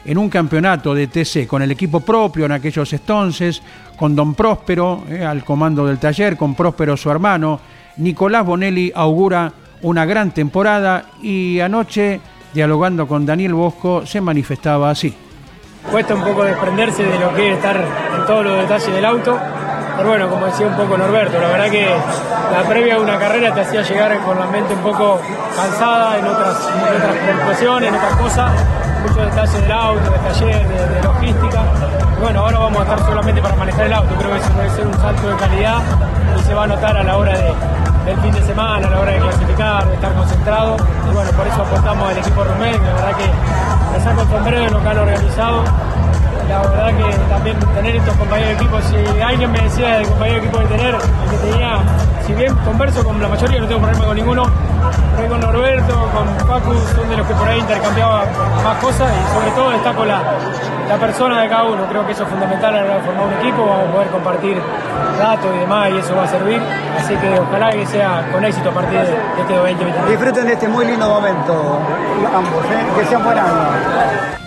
Speaker 1: en un campeonato de TC con el equipo propio en aquellos entonces, con don Próspero eh, al comando del taller, con Próspero su hermano. Nicolás Bonelli augura una gran temporada y anoche, dialogando con Daniel Bosco, se manifestaba así.
Speaker 9: Cuesta un poco desprenderse de lo que es estar en todos los detalles del auto. Pero bueno, como decía un poco Norberto, la verdad que la previa a una carrera te hacía llegar con la mente un poco cansada en otras, en otras preocupaciones, en otras cosas, muchos detalles del auto, de taller, de, logística. Bueno, ahora vamos a estar solamente para manejar el auto, creo que eso puede ser un salto de calidad y se va a notar a la hora de, del fin de semana, a la hora de clasificar, de estar concentrado. Y bueno, por eso apostamos al equipo Rumén, la verdad que me saco el sombrero de lo que han organizado la verdad que también tener estos compañeros de equipo, si alguien me decía del compañero de equipo que tener, el que tenía, si bien converso con la mayoría, no tengo problema con ninguno, pero con Norberto, con Facu, son de los que por ahí intercambiaba más cosas y sobre todo destaco la, la persona de cada uno, creo que eso es fundamental a la hora de formar un equipo, vamos a poder compartir datos y demás y eso va a servir, así que ojalá que sea con éxito a partir de, de este 2023.
Speaker 7: Disfruten de este muy lindo momento, ambos, ¿eh? que sean buen año.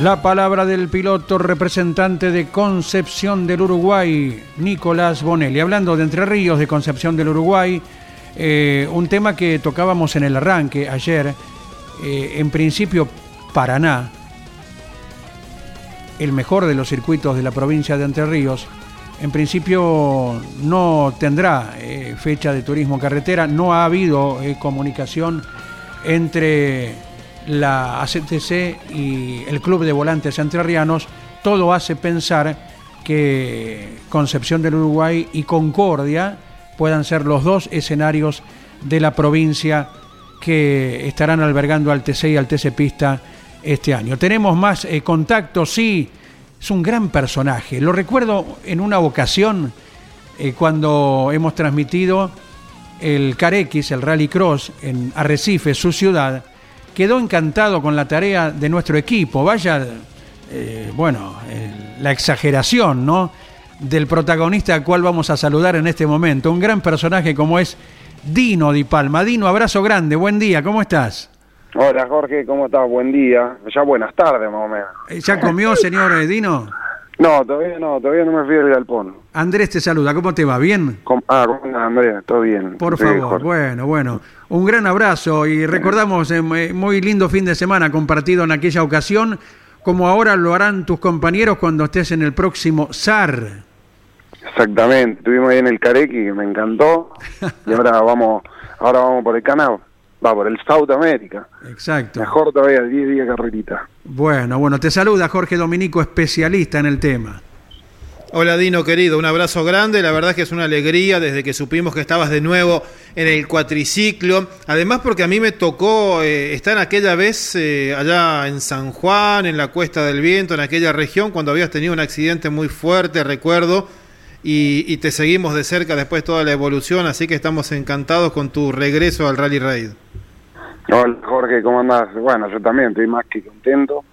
Speaker 1: La palabra del piloto representante de Concepción del Uruguay, Nicolás Bonelli. Hablando de Entre Ríos, de Concepción del Uruguay, eh, un tema que tocábamos en el arranque ayer, eh, en principio Paraná, el mejor de los circuitos de la provincia de Entre Ríos, en principio no tendrá eh, fecha de turismo carretera, no ha habido comunicación entre la ACTC y el Club de Volantes Entrerrianos, todo hace pensar que Concepción del Uruguay y Concordia puedan ser los dos escenarios de la provincia que estarán albergando al TC y al TC Pista este año. Tenemos más eh, contactos, sí, es un gran personaje. Lo recuerdo en una ocasión eh, cuando hemos transmitido el Carex, el Rally Cross en Arrecife, su ciudad, quedó encantado con la tarea de nuestro equipo. Vaya, eh, bueno, eh, la exageración, ¿no? Del protagonista al cual vamos a saludar en este momento. Un gran personaje como es Dino Di Palma. Dino, abrazo grande, buen día, ¿cómo estás?
Speaker 10: Hola Jorge, ¿cómo estás? Buen día. Ya buenas tardes más o menos.
Speaker 1: Eh, ¿Ya comió, señor eh, Dino?
Speaker 10: No, todavía no, todavía no me fui del galpón.
Speaker 1: Andrés te saluda, ¿cómo te va? ¿Bien?
Speaker 10: Com- ah, ¿cómo Andrés? Todo bien.
Speaker 1: Por
Speaker 10: Sí,
Speaker 1: favor,
Speaker 10: Jorge.
Speaker 1: bueno, bueno. Un gran abrazo y recordamos eh, muy lindo fin de semana compartido en aquella ocasión, como ahora lo harán tus compañeros cuando estés en el próximo SAR.
Speaker 10: Exactamente, estuvimos ahí en el Carequi, me encantó. y ahora vamos, ahora vamos por el canal, va por el South America.
Speaker 1: Exacto.
Speaker 10: Mejor todavía, 10 días carrerita.
Speaker 1: Bueno, bueno, te saluda Jorge Dominico, especialista en el tema.
Speaker 3: Hola Dino querido, un abrazo grande, la verdad es que es una alegría desde que supimos que estabas de nuevo en el cuatriciclo, además porque a mí me tocó eh, estar aquella vez eh, allá en San Juan, en la Cuesta del Viento, en aquella región, cuando habías tenido un accidente muy fuerte, recuerdo, y, te seguimos de cerca después toda la evolución, así que estamos encantados con tu regreso al Rally Raid.
Speaker 10: Hola Jorge, ¿cómo andás? Bueno, yo también estoy más que contento.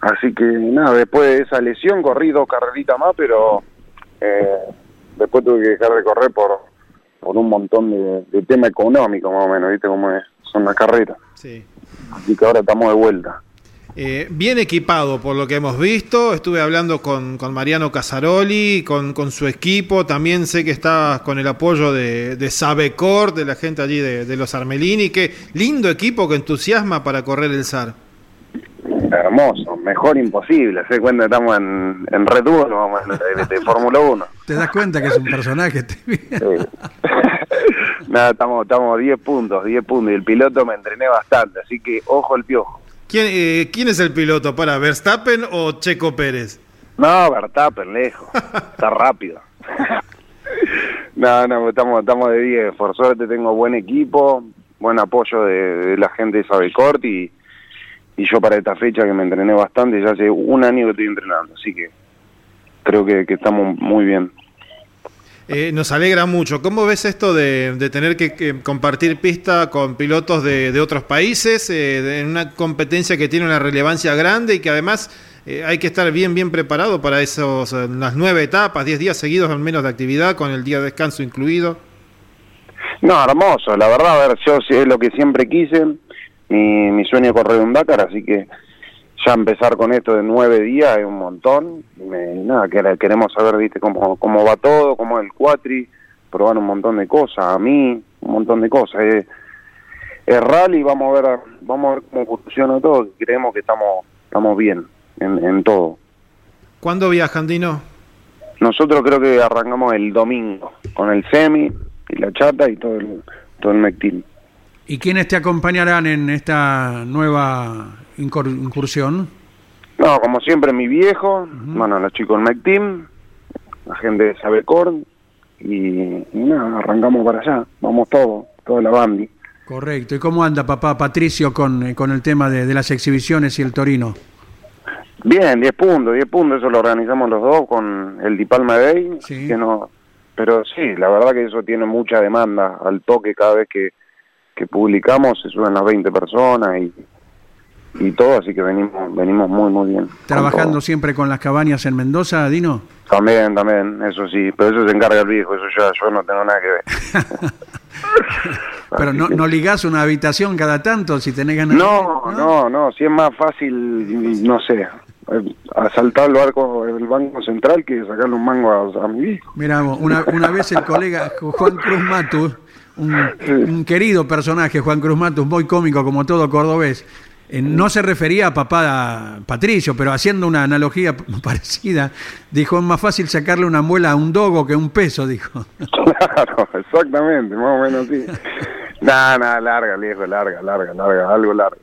Speaker 10: Así que nada, después de esa lesión corrí dos carreritas más, pero eh, después tuve que dejar de correr por, por un montón de, de tema económico más o menos, ¿viste cómo es? son las carreras.
Speaker 3: Sí.
Speaker 10: Así que ahora estamos de vuelta.
Speaker 3: Eh, bien equipado por lo que hemos visto, estuve hablando con, con Mariano Casaroli, con, con su equipo, también sé que estás con el apoyo de, de Sabecor, de la gente allí de, de los Armelini, qué lindo equipo que entusiasma para correr el SAR.
Speaker 10: Hermoso, mejor imposible. Se cuenta que estamos en, en Red Bull, vamos, de, de Fórmula 1.
Speaker 1: ¿Te das cuenta que es un personaje?
Speaker 10: Nada, estamos estamos 10 puntos, 10 puntos. Y el piloto me entrené bastante, así que ojo el piojo.
Speaker 3: ¿Quién, eh, ¿Quién es el piloto? ¿Para Verstappen o Checo Pérez?
Speaker 10: No, Verstappen, lejos. Está rápido. no, no, estamos, estamos de 10. Por suerte tengo buen equipo, buen apoyo de, de la gente de Sabecort y, y yo para esta fecha que me entrené bastante, ya hace un año que estoy entrenando, así que creo que, que estamos muy bien.
Speaker 3: Eh, nos alegra mucho. ¿Cómo ves esto de, de tener que, que compartir pista con pilotos de, de otros países eh, de- en una competencia que tiene una relevancia grande y que además eh, hay que estar bien bien preparado para esos eh, las nueve etapas, diez días seguidos al menos de actividad con el día de descanso incluido?
Speaker 10: No, hermoso, la verdad, a ver, yo es lo que siempre quise, mi, mi sueño es correr un Dakar, así que ya empezar con esto de nueve días es un montón, me- nada, que queremos saber, viste, cómo, cómo va todo, cómo es el cuatri, probar un montón de cosas, a mí, un montón de cosas, es, es rally, vamos a ver, vamos a ver cómo funciona todo, creemos que estamos, estamos bien en, en todo.
Speaker 3: ¿Cuándo viajan, Dino?
Speaker 10: Nosotros creo que arrancamos el domingo, con el semi y la chata y todo el, todo el mectil.
Speaker 1: ¿Y quiénes te acompañarán en esta nueva incur- incursión?
Speaker 10: No, como siempre, mi viejo, bueno, los chicos del MEC Team, la gente de Sabecorn, y, y nada, arrancamos para allá, vamos todos, toda la bandi.
Speaker 1: Correcto. ¿Y cómo anda papá Patricio con, eh, con el tema de, de las exhibiciones y el Torino?
Speaker 10: Bien, 10 puntos, 10 puntos, eso lo organizamos los dos con el Dipalma Day, que no, pero sí, la verdad que eso tiene mucha demanda, al toque cada vez que, que publicamos se suben las 20 personas y, y todo, así que venimos venimos muy, muy bien. con
Speaker 1: ¿Trabajando siempre con las cabañas en Mendoza, Dino?
Speaker 10: También, también, eso sí, pero eso se encarga el viejo, eso ya yo no tengo nada que ver.
Speaker 1: Pero no, no ligás una habitación cada tanto si tenés ganas
Speaker 10: No, no, no, si es más fácil, no sé, asaltar el, barco, el banco central que sacarle un mango a, a mi viejo.
Speaker 1: Mira, una, una vez el colega Juan Cruz Matus, un, un querido personaje, Juan Cruz Matus, muy cómico como todo cordobés, eh, no se refería a papá Patricio, pero haciendo una analogía parecida, dijo, es más fácil sacarle una muela a un dogo que un peso, dijo.
Speaker 10: Claro, exactamente, más o menos así. Nada, nada, larga, viejo, larga, larga, larga, algo largo.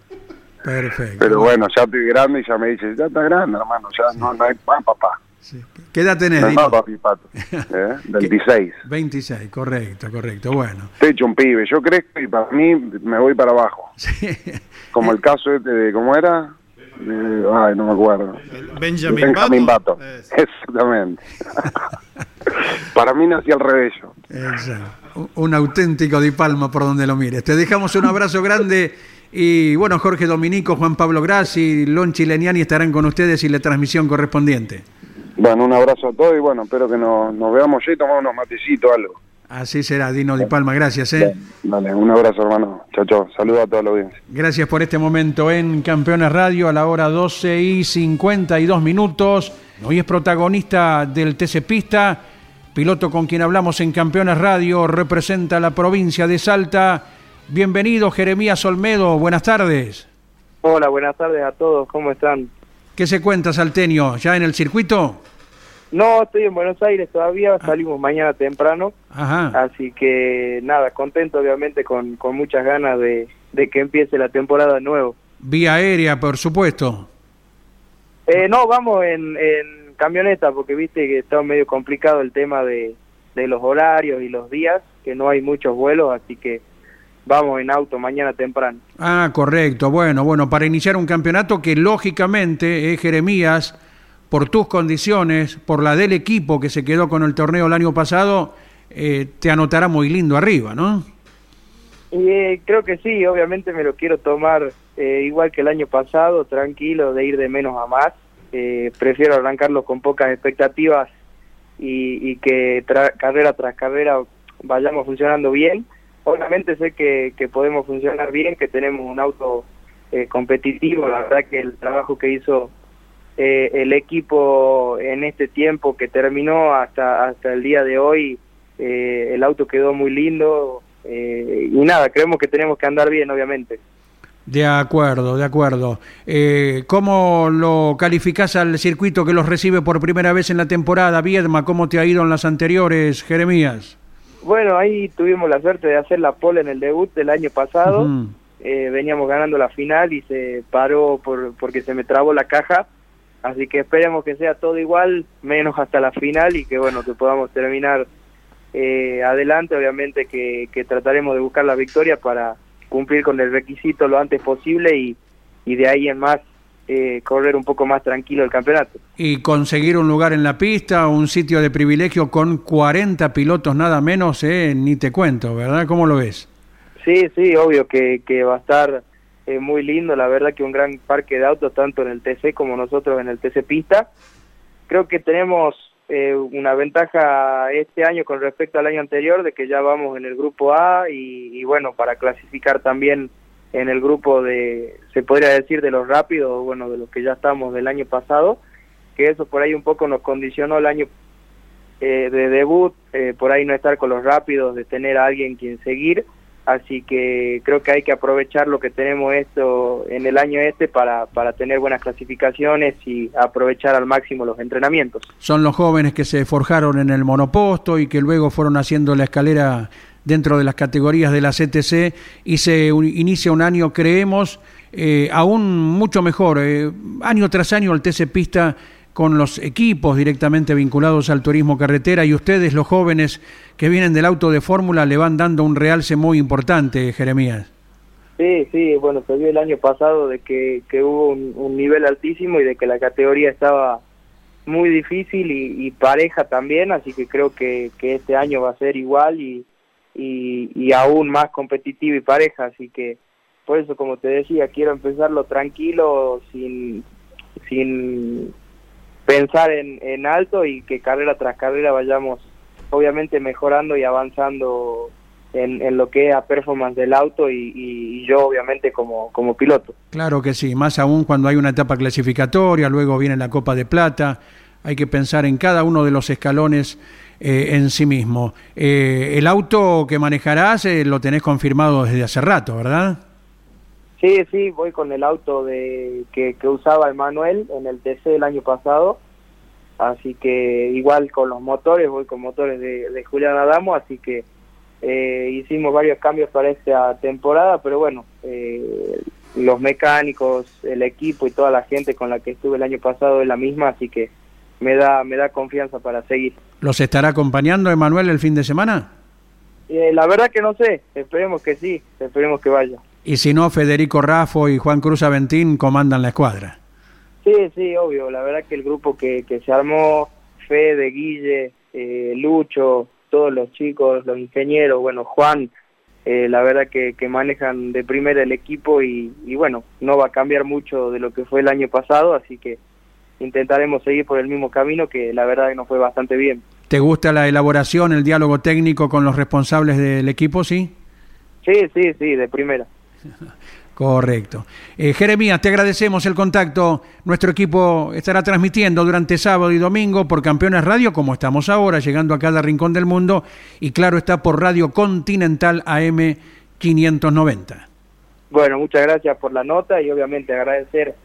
Speaker 1: Perfecto.
Speaker 10: Pero bueno, ya estoy grande y ya me dice, ya está grande, hermano, ya no, no hay pan, papá.
Speaker 1: ¿Qué edad tenés?
Speaker 10: Me
Speaker 1: Dino?
Speaker 10: mapa, Pipato. ¿Eh? 26.
Speaker 1: 26, correcto, correcto. Bueno.
Speaker 10: Estoy hecho un pibe. Yo crezco y para mí me voy para abajo. Como el caso este de, ¿cómo era? De- ay, no me acuerdo.
Speaker 3: Benjamin,
Speaker 10: Benjamin
Speaker 3: Bato.
Speaker 10: Bato. Exactamente. para mí nací al revés yo.
Speaker 1: Exacto. Un auténtico Di Palma por donde lo mires. Te dejamos un abrazo grande y bueno, Jorge Dominico, Juan Pablo Grassi, Lonchi Leniani estarán con ustedes y la transmisión correspondiente.
Speaker 10: Bueno, un abrazo a todos y bueno, espero que nos, nos veamos ya y tomamos unos matecitos algo.
Speaker 1: Así será, Dino Di Palma, gracias. ¿eh?
Speaker 10: Dale, un abrazo hermano. Chao, chao. Saludos a toda la audiencia.
Speaker 1: Gracias por este momento en Campeones Radio a la hora 12 y 52 minutos. Hoy es protagonista del TC Pista, piloto con quien hablamos en Campeones Radio, representa la provincia de Salta. Bienvenido Jeremías Olmedo, buenas tardes.
Speaker 11: Hola, buenas tardes a todos, ¿cómo están?
Speaker 1: ¿Qué se cuenta, Salteño? ¿Ya en el circuito?
Speaker 11: No, estoy en Buenos Aires todavía, salimos mañana temprano,
Speaker 1: Ajá.
Speaker 11: así que nada, contento obviamente con, con muchas ganas de, de que empiece la temporada de nuevo.
Speaker 1: Vía aérea, por supuesto.
Speaker 11: Eh, no, vamos en, en camioneta porque viste que está medio complicado el tema de, de los horarios y los días, que no hay muchos vuelos, así que vamos en auto mañana temprano.
Speaker 1: Ah, correcto. Bueno, bueno, para iniciar un campeonato que lógicamente, eh, Jeremías, por tus condiciones, por la del equipo que se quedó con el torneo el año pasado, eh, te anotará muy lindo arriba, ¿no?
Speaker 11: Eh, creo que sí, obviamente me lo quiero tomar eh, igual que el año pasado, tranquilo, de ir de menos a más. Eh, prefiero arrancarlo con pocas expectativas y, y que tra- carrera tras carrera vayamos funcionando bien. Obviamente sé que, podemos funcionar bien, que tenemos un auto eh, competitivo. La verdad que el trabajo que hizo eh, el equipo en este tiempo que terminó hasta, hasta el día de hoy, eh, el auto quedó muy lindo. eh, y nada, creemos que tenemos que andar bien, obviamente.
Speaker 1: De acuerdo, de acuerdo. Eh, ¿Cómo lo calificás al circuito que los recibe por primera vez en la temporada, Viedma? ¿Cómo te ha ido en las anteriores, Jeremías?
Speaker 11: Bueno, ahí tuvimos la suerte de hacer la pole en el debut del año pasado. Eh, veníamos ganando la final y se paró por, porque se me trabó la caja. Así que esperemos que sea todo igual, menos hasta la final y que bueno, que podamos terminar eh, adelante. Obviamente que, que trataremos de buscar la victoria para cumplir con el requisito lo antes posible y, y de ahí en más eh, correr un poco más tranquilo el campeonato.
Speaker 1: Y conseguir un lugar en la pista, un sitio de privilegio con 40 pilotos nada menos, eh, ni te cuento, ¿verdad? ¿Cómo lo ves?
Speaker 11: Sí, sí, obvio que, que va a estar eh, muy lindo, la verdad que un gran parque de autos, tanto en el TC como nosotros en el TC Pista. Creo que tenemos eh, una ventaja este año con respecto al año anterior, de que ya vamos en el grupo A y, y bueno, para clasificar también en el grupo de, se podría decir, de los rápidos, bueno, de los que ya estamos del año pasado, que eso por ahí un poco nos condicionó el año eh, de debut, eh, por ahí no estar con los rápidos, de tener a alguien quien seguir, así que creo que hay que aprovechar lo que tenemos esto en el año este para, para tener buenas clasificaciones y aprovechar al máximo los entrenamientos.
Speaker 1: Son los jóvenes que se forjaron en el monoposto y que luego fueron haciendo la escalera dentro de las categorías de la CTC y se inicia un año, creemos, eh, aún mucho mejor. eh, año tras año el TC Pista con los equipos directamente vinculados al turismo carretera y ustedes, los jóvenes que vienen del auto de fórmula, le van dando un realce muy importante, Jeremías.
Speaker 11: Sí, sí, bueno, se vio el año pasado de que, que hubo un, un nivel altísimo y de que la categoría estaba muy difícil y, y pareja también, así que creo que, que este año va a ser igual y, y, y aún más competitivo y pareja, así que por eso, como te decía, quiero empezarlo tranquilo, sin, sin pensar en, en alto y que carrera tras carrera vayamos obviamente mejorando y avanzando en, en lo que es a performance del auto y- y yo obviamente como, como piloto.
Speaker 1: Claro que sí, más aún cuando hay una etapa clasificatoria, luego viene la Copa de Plata, hay que pensar en cada uno de los escalones eh, en sí mismo. Eh, el auto que manejarás eh, lo tenés confirmado desde hace rato, ¿verdad?
Speaker 11: Sí, sí, voy con el auto de que, que usaba Emanuel en el TC el año pasado, así que igual con los motores, voy con motores de, de Julián Adamo, así que eh, hicimos varios cambios para esta temporada, pero bueno, eh, los mecánicos, el equipo y toda la gente con la que estuve el año pasado es la misma, así que me da me da confianza para seguir.
Speaker 1: ¿Los estará acompañando Emanuel el fin de semana?
Speaker 11: Eh, la verdad que no sé, esperemos que sí, esperemos que vaya.
Speaker 1: Y si no, Federico Rafo y Juan Cruz Aventín comandan la escuadra.
Speaker 11: Sí, sí, obvio, la verdad que el grupo que, que se armó, Fede, Guille, eh, Lucho, todos los chicos, los ingenieros, bueno, Juan, eh, la verdad que, que, manejan de primera el equipo y, y, bueno, no va a cambiar mucho de lo que fue el año pasado, así que intentaremos seguir por el mismo camino que la verdad que nos fue bastante bien.
Speaker 1: ¿Te gusta la elaboración, el diálogo técnico con los responsables del equipo, sí?
Speaker 11: Sí, sí, sí, de primera.
Speaker 1: Correcto. Eh, Jeremías, te agradecemos el contacto. Nuestro equipo estará transmitiendo durante sábado y domingo por Campeones Radio, como estamos ahora, llegando a cada rincón del mundo, y claro está por Radio Continental AM 590.
Speaker 11: Bueno, muchas gracias por la nota y obviamente agradecer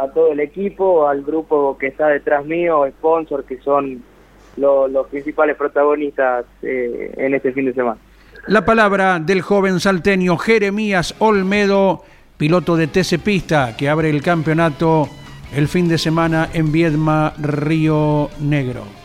Speaker 11: a todo el equipo, al grupo que está detrás mío, sponsor, que son lo, los principales protagonistas eh, en este fin de semana.
Speaker 1: La palabra del joven salteño Jeremías Olmedo, piloto de TC Pista, que abre el campeonato el fin de semana en Viedma, Río Negro.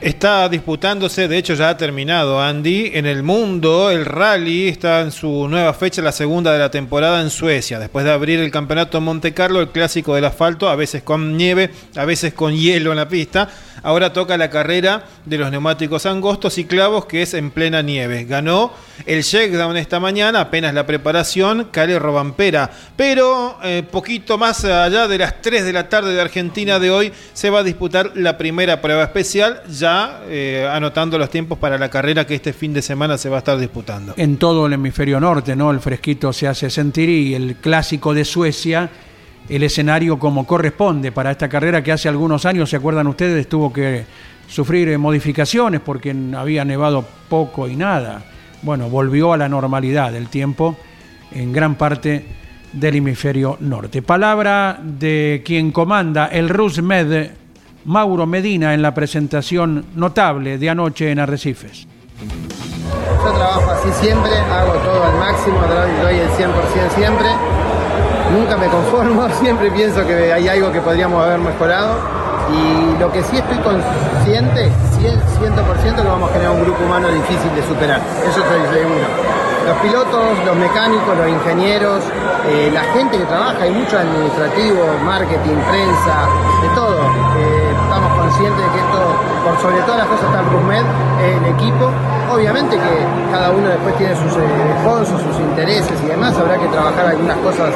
Speaker 3: Está disputándose, de hecho ya ha terminado Andy, en el mundo el rally está en su nueva fecha, la segunda de la temporada en Suecia, después de abrir el campeonato en Monte Carlo, el clásico del asfalto, a veces con nieve, a veces con hielo en la pista, ahora toca la carrera de los neumáticos angostos y clavos que es en plena nieve. Ganó el shakedown esta mañana, apenas la preparación, Cale Robampera, pero eh, poquito más allá de las 3 de la tarde de Argentina de hoy se va a disputar la primera prueba especial, ya eh, anotando los tiempos para la carrera que este fin de semana se va a estar disputando.
Speaker 1: En todo el hemisferio norte, ¿no? El fresquito se hace sentir y el clásico de Suecia, el escenario como corresponde para esta carrera que hace algunos años, ¿se acuerdan ustedes? Tuvo que sufrir eh, modificaciones porque había nevado poco y nada. Bueno, volvió a la normalidad del tiempo en gran parte del hemisferio norte. Palabra de quien comanda el RUSMED Mauro Medina en la presentación notable de anoche en Arrecifes.
Speaker 12: Yo trabajo así siempre, hago todo al máximo, doy el 100% siempre. Nunca me conformo, siempre pienso que hay algo que podríamos haber mejorado. Y lo que sí estoy consciente, 100%, que vamos a generar un grupo humano difícil de superar. Eso estoy seguro los pilotos, los mecánicos, los ingenieros, eh, la gente que trabaja, hay mucho administrativo, marketing, prensa, de todo. Eh, estamos conscientes de que esto, por sobre todas las cosas, está RUSMED, el equipo. Obviamente que cada uno después tiene sus eh, sus intereses y demás, habrá que trabajar algunas cosas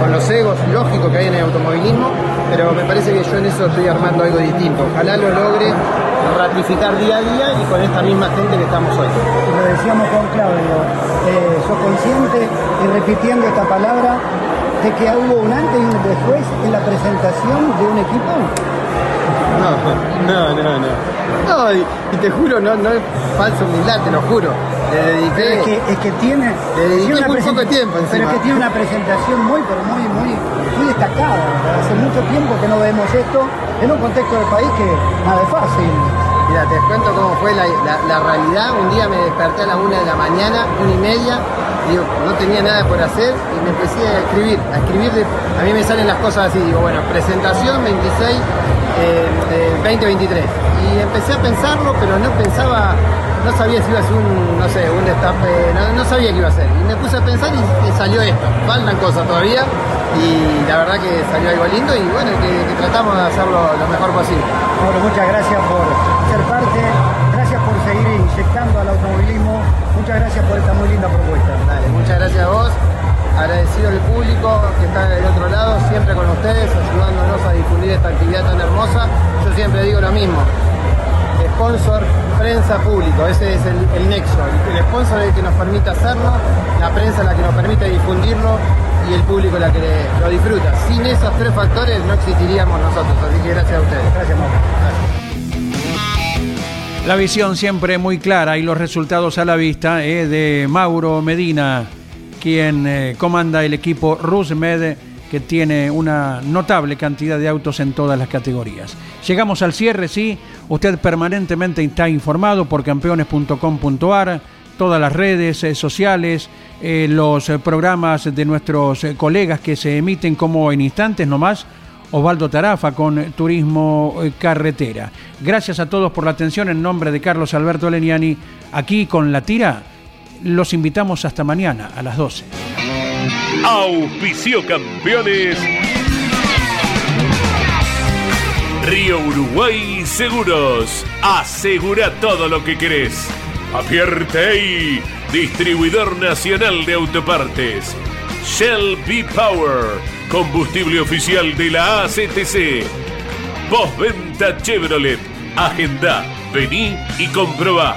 Speaker 12: con los egos, lógico que hay en el automovilismo, pero me parece que yo en eso estoy armando algo distinto. Ojalá lo logre ratificar día a día y con esta misma gente que estamos hoy.
Speaker 7: Lo decíamos con Claudio, eh, sos consciente y repitiendo esta palabra de que hubo un antes y un después en la presentación de un equipo.
Speaker 12: No, no, no, no. No, y, te juro, no, no es falso humildad, te lo juro. Le dediqué.
Speaker 7: Es que, es que tiene.
Speaker 12: Le dediqué
Speaker 7: una
Speaker 12: muy poco tiempo encima.
Speaker 7: Pero es que tiene una presentación muy, pero muy, muy, muy destacada. Hace mucho tiempo que no vemos esto en un contexto del país que nada es fácil.
Speaker 12: Mira, te cuento cómo fue la, la, la, realidad. Un día me desperté a la una de la mañana, una y media, digo, no tenía nada por hacer y me empecé a escribir. A escribir, de, a mí me salen las cosas así, digo, bueno, presentación 26 eh, 2023. Y empecé a pensarlo, pero no pensaba, no sabía si iba a ser un, no sé, un destape, no, no sabía qué iba a ser. Y me puse a pensar y, y, salió esto. Faltan cosas todavía y la verdad que salió algo lindo y bueno, que, que tratamos de hacerlo lo mejor posible.
Speaker 7: Bueno, muchas gracias por ser parte, gracias por seguir inyectando al automovilismo, muchas gracias por esta muy linda propuesta.
Speaker 12: Dale, muchas gracias a vos, agradecido al público que está del otro lado, siempre con ustedes, ayudándonos a difundir esta actividad tan hermosa. Yo siempre digo lo mismo, sponsor, prensa, público, ese es el, el nexo. El sponsor es el que nos permite hacerlo, la prensa es la que nos permite difundirlo y el público la que lo disfruta. Sin esos tres factores no existiríamos nosotros, así que gracias a ustedes.
Speaker 7: Gracias, Mauro.
Speaker 1: La visión siempre muy clara y los resultados a la vista eh, de Mauro Medina, quien eh, comanda el equipo RusMed, que tiene una notable cantidad de autos en todas las categorías. Llegamos al cierre, sí. Usted permanentemente está informado por campeones.com.ar, todas las redes eh, sociales, eh, los programas de nuestros colegas que se emiten como en instantes nomás Osvaldo Tarafa con Turismo Carretera. Gracias a todos por la atención en nombre de Carlos Alberto Leniani, aquí con La Tira. Los invitamos hasta mañana a las 12.
Speaker 13: Auspicio campeones. Río Uruguay Seguros. Asegura todo lo que querés. Apierte distribuidor nacional de autopartes. Shell B Power, combustible oficial de la ACTC. Postventa Chevrolet. Agenda, vení y comprobá.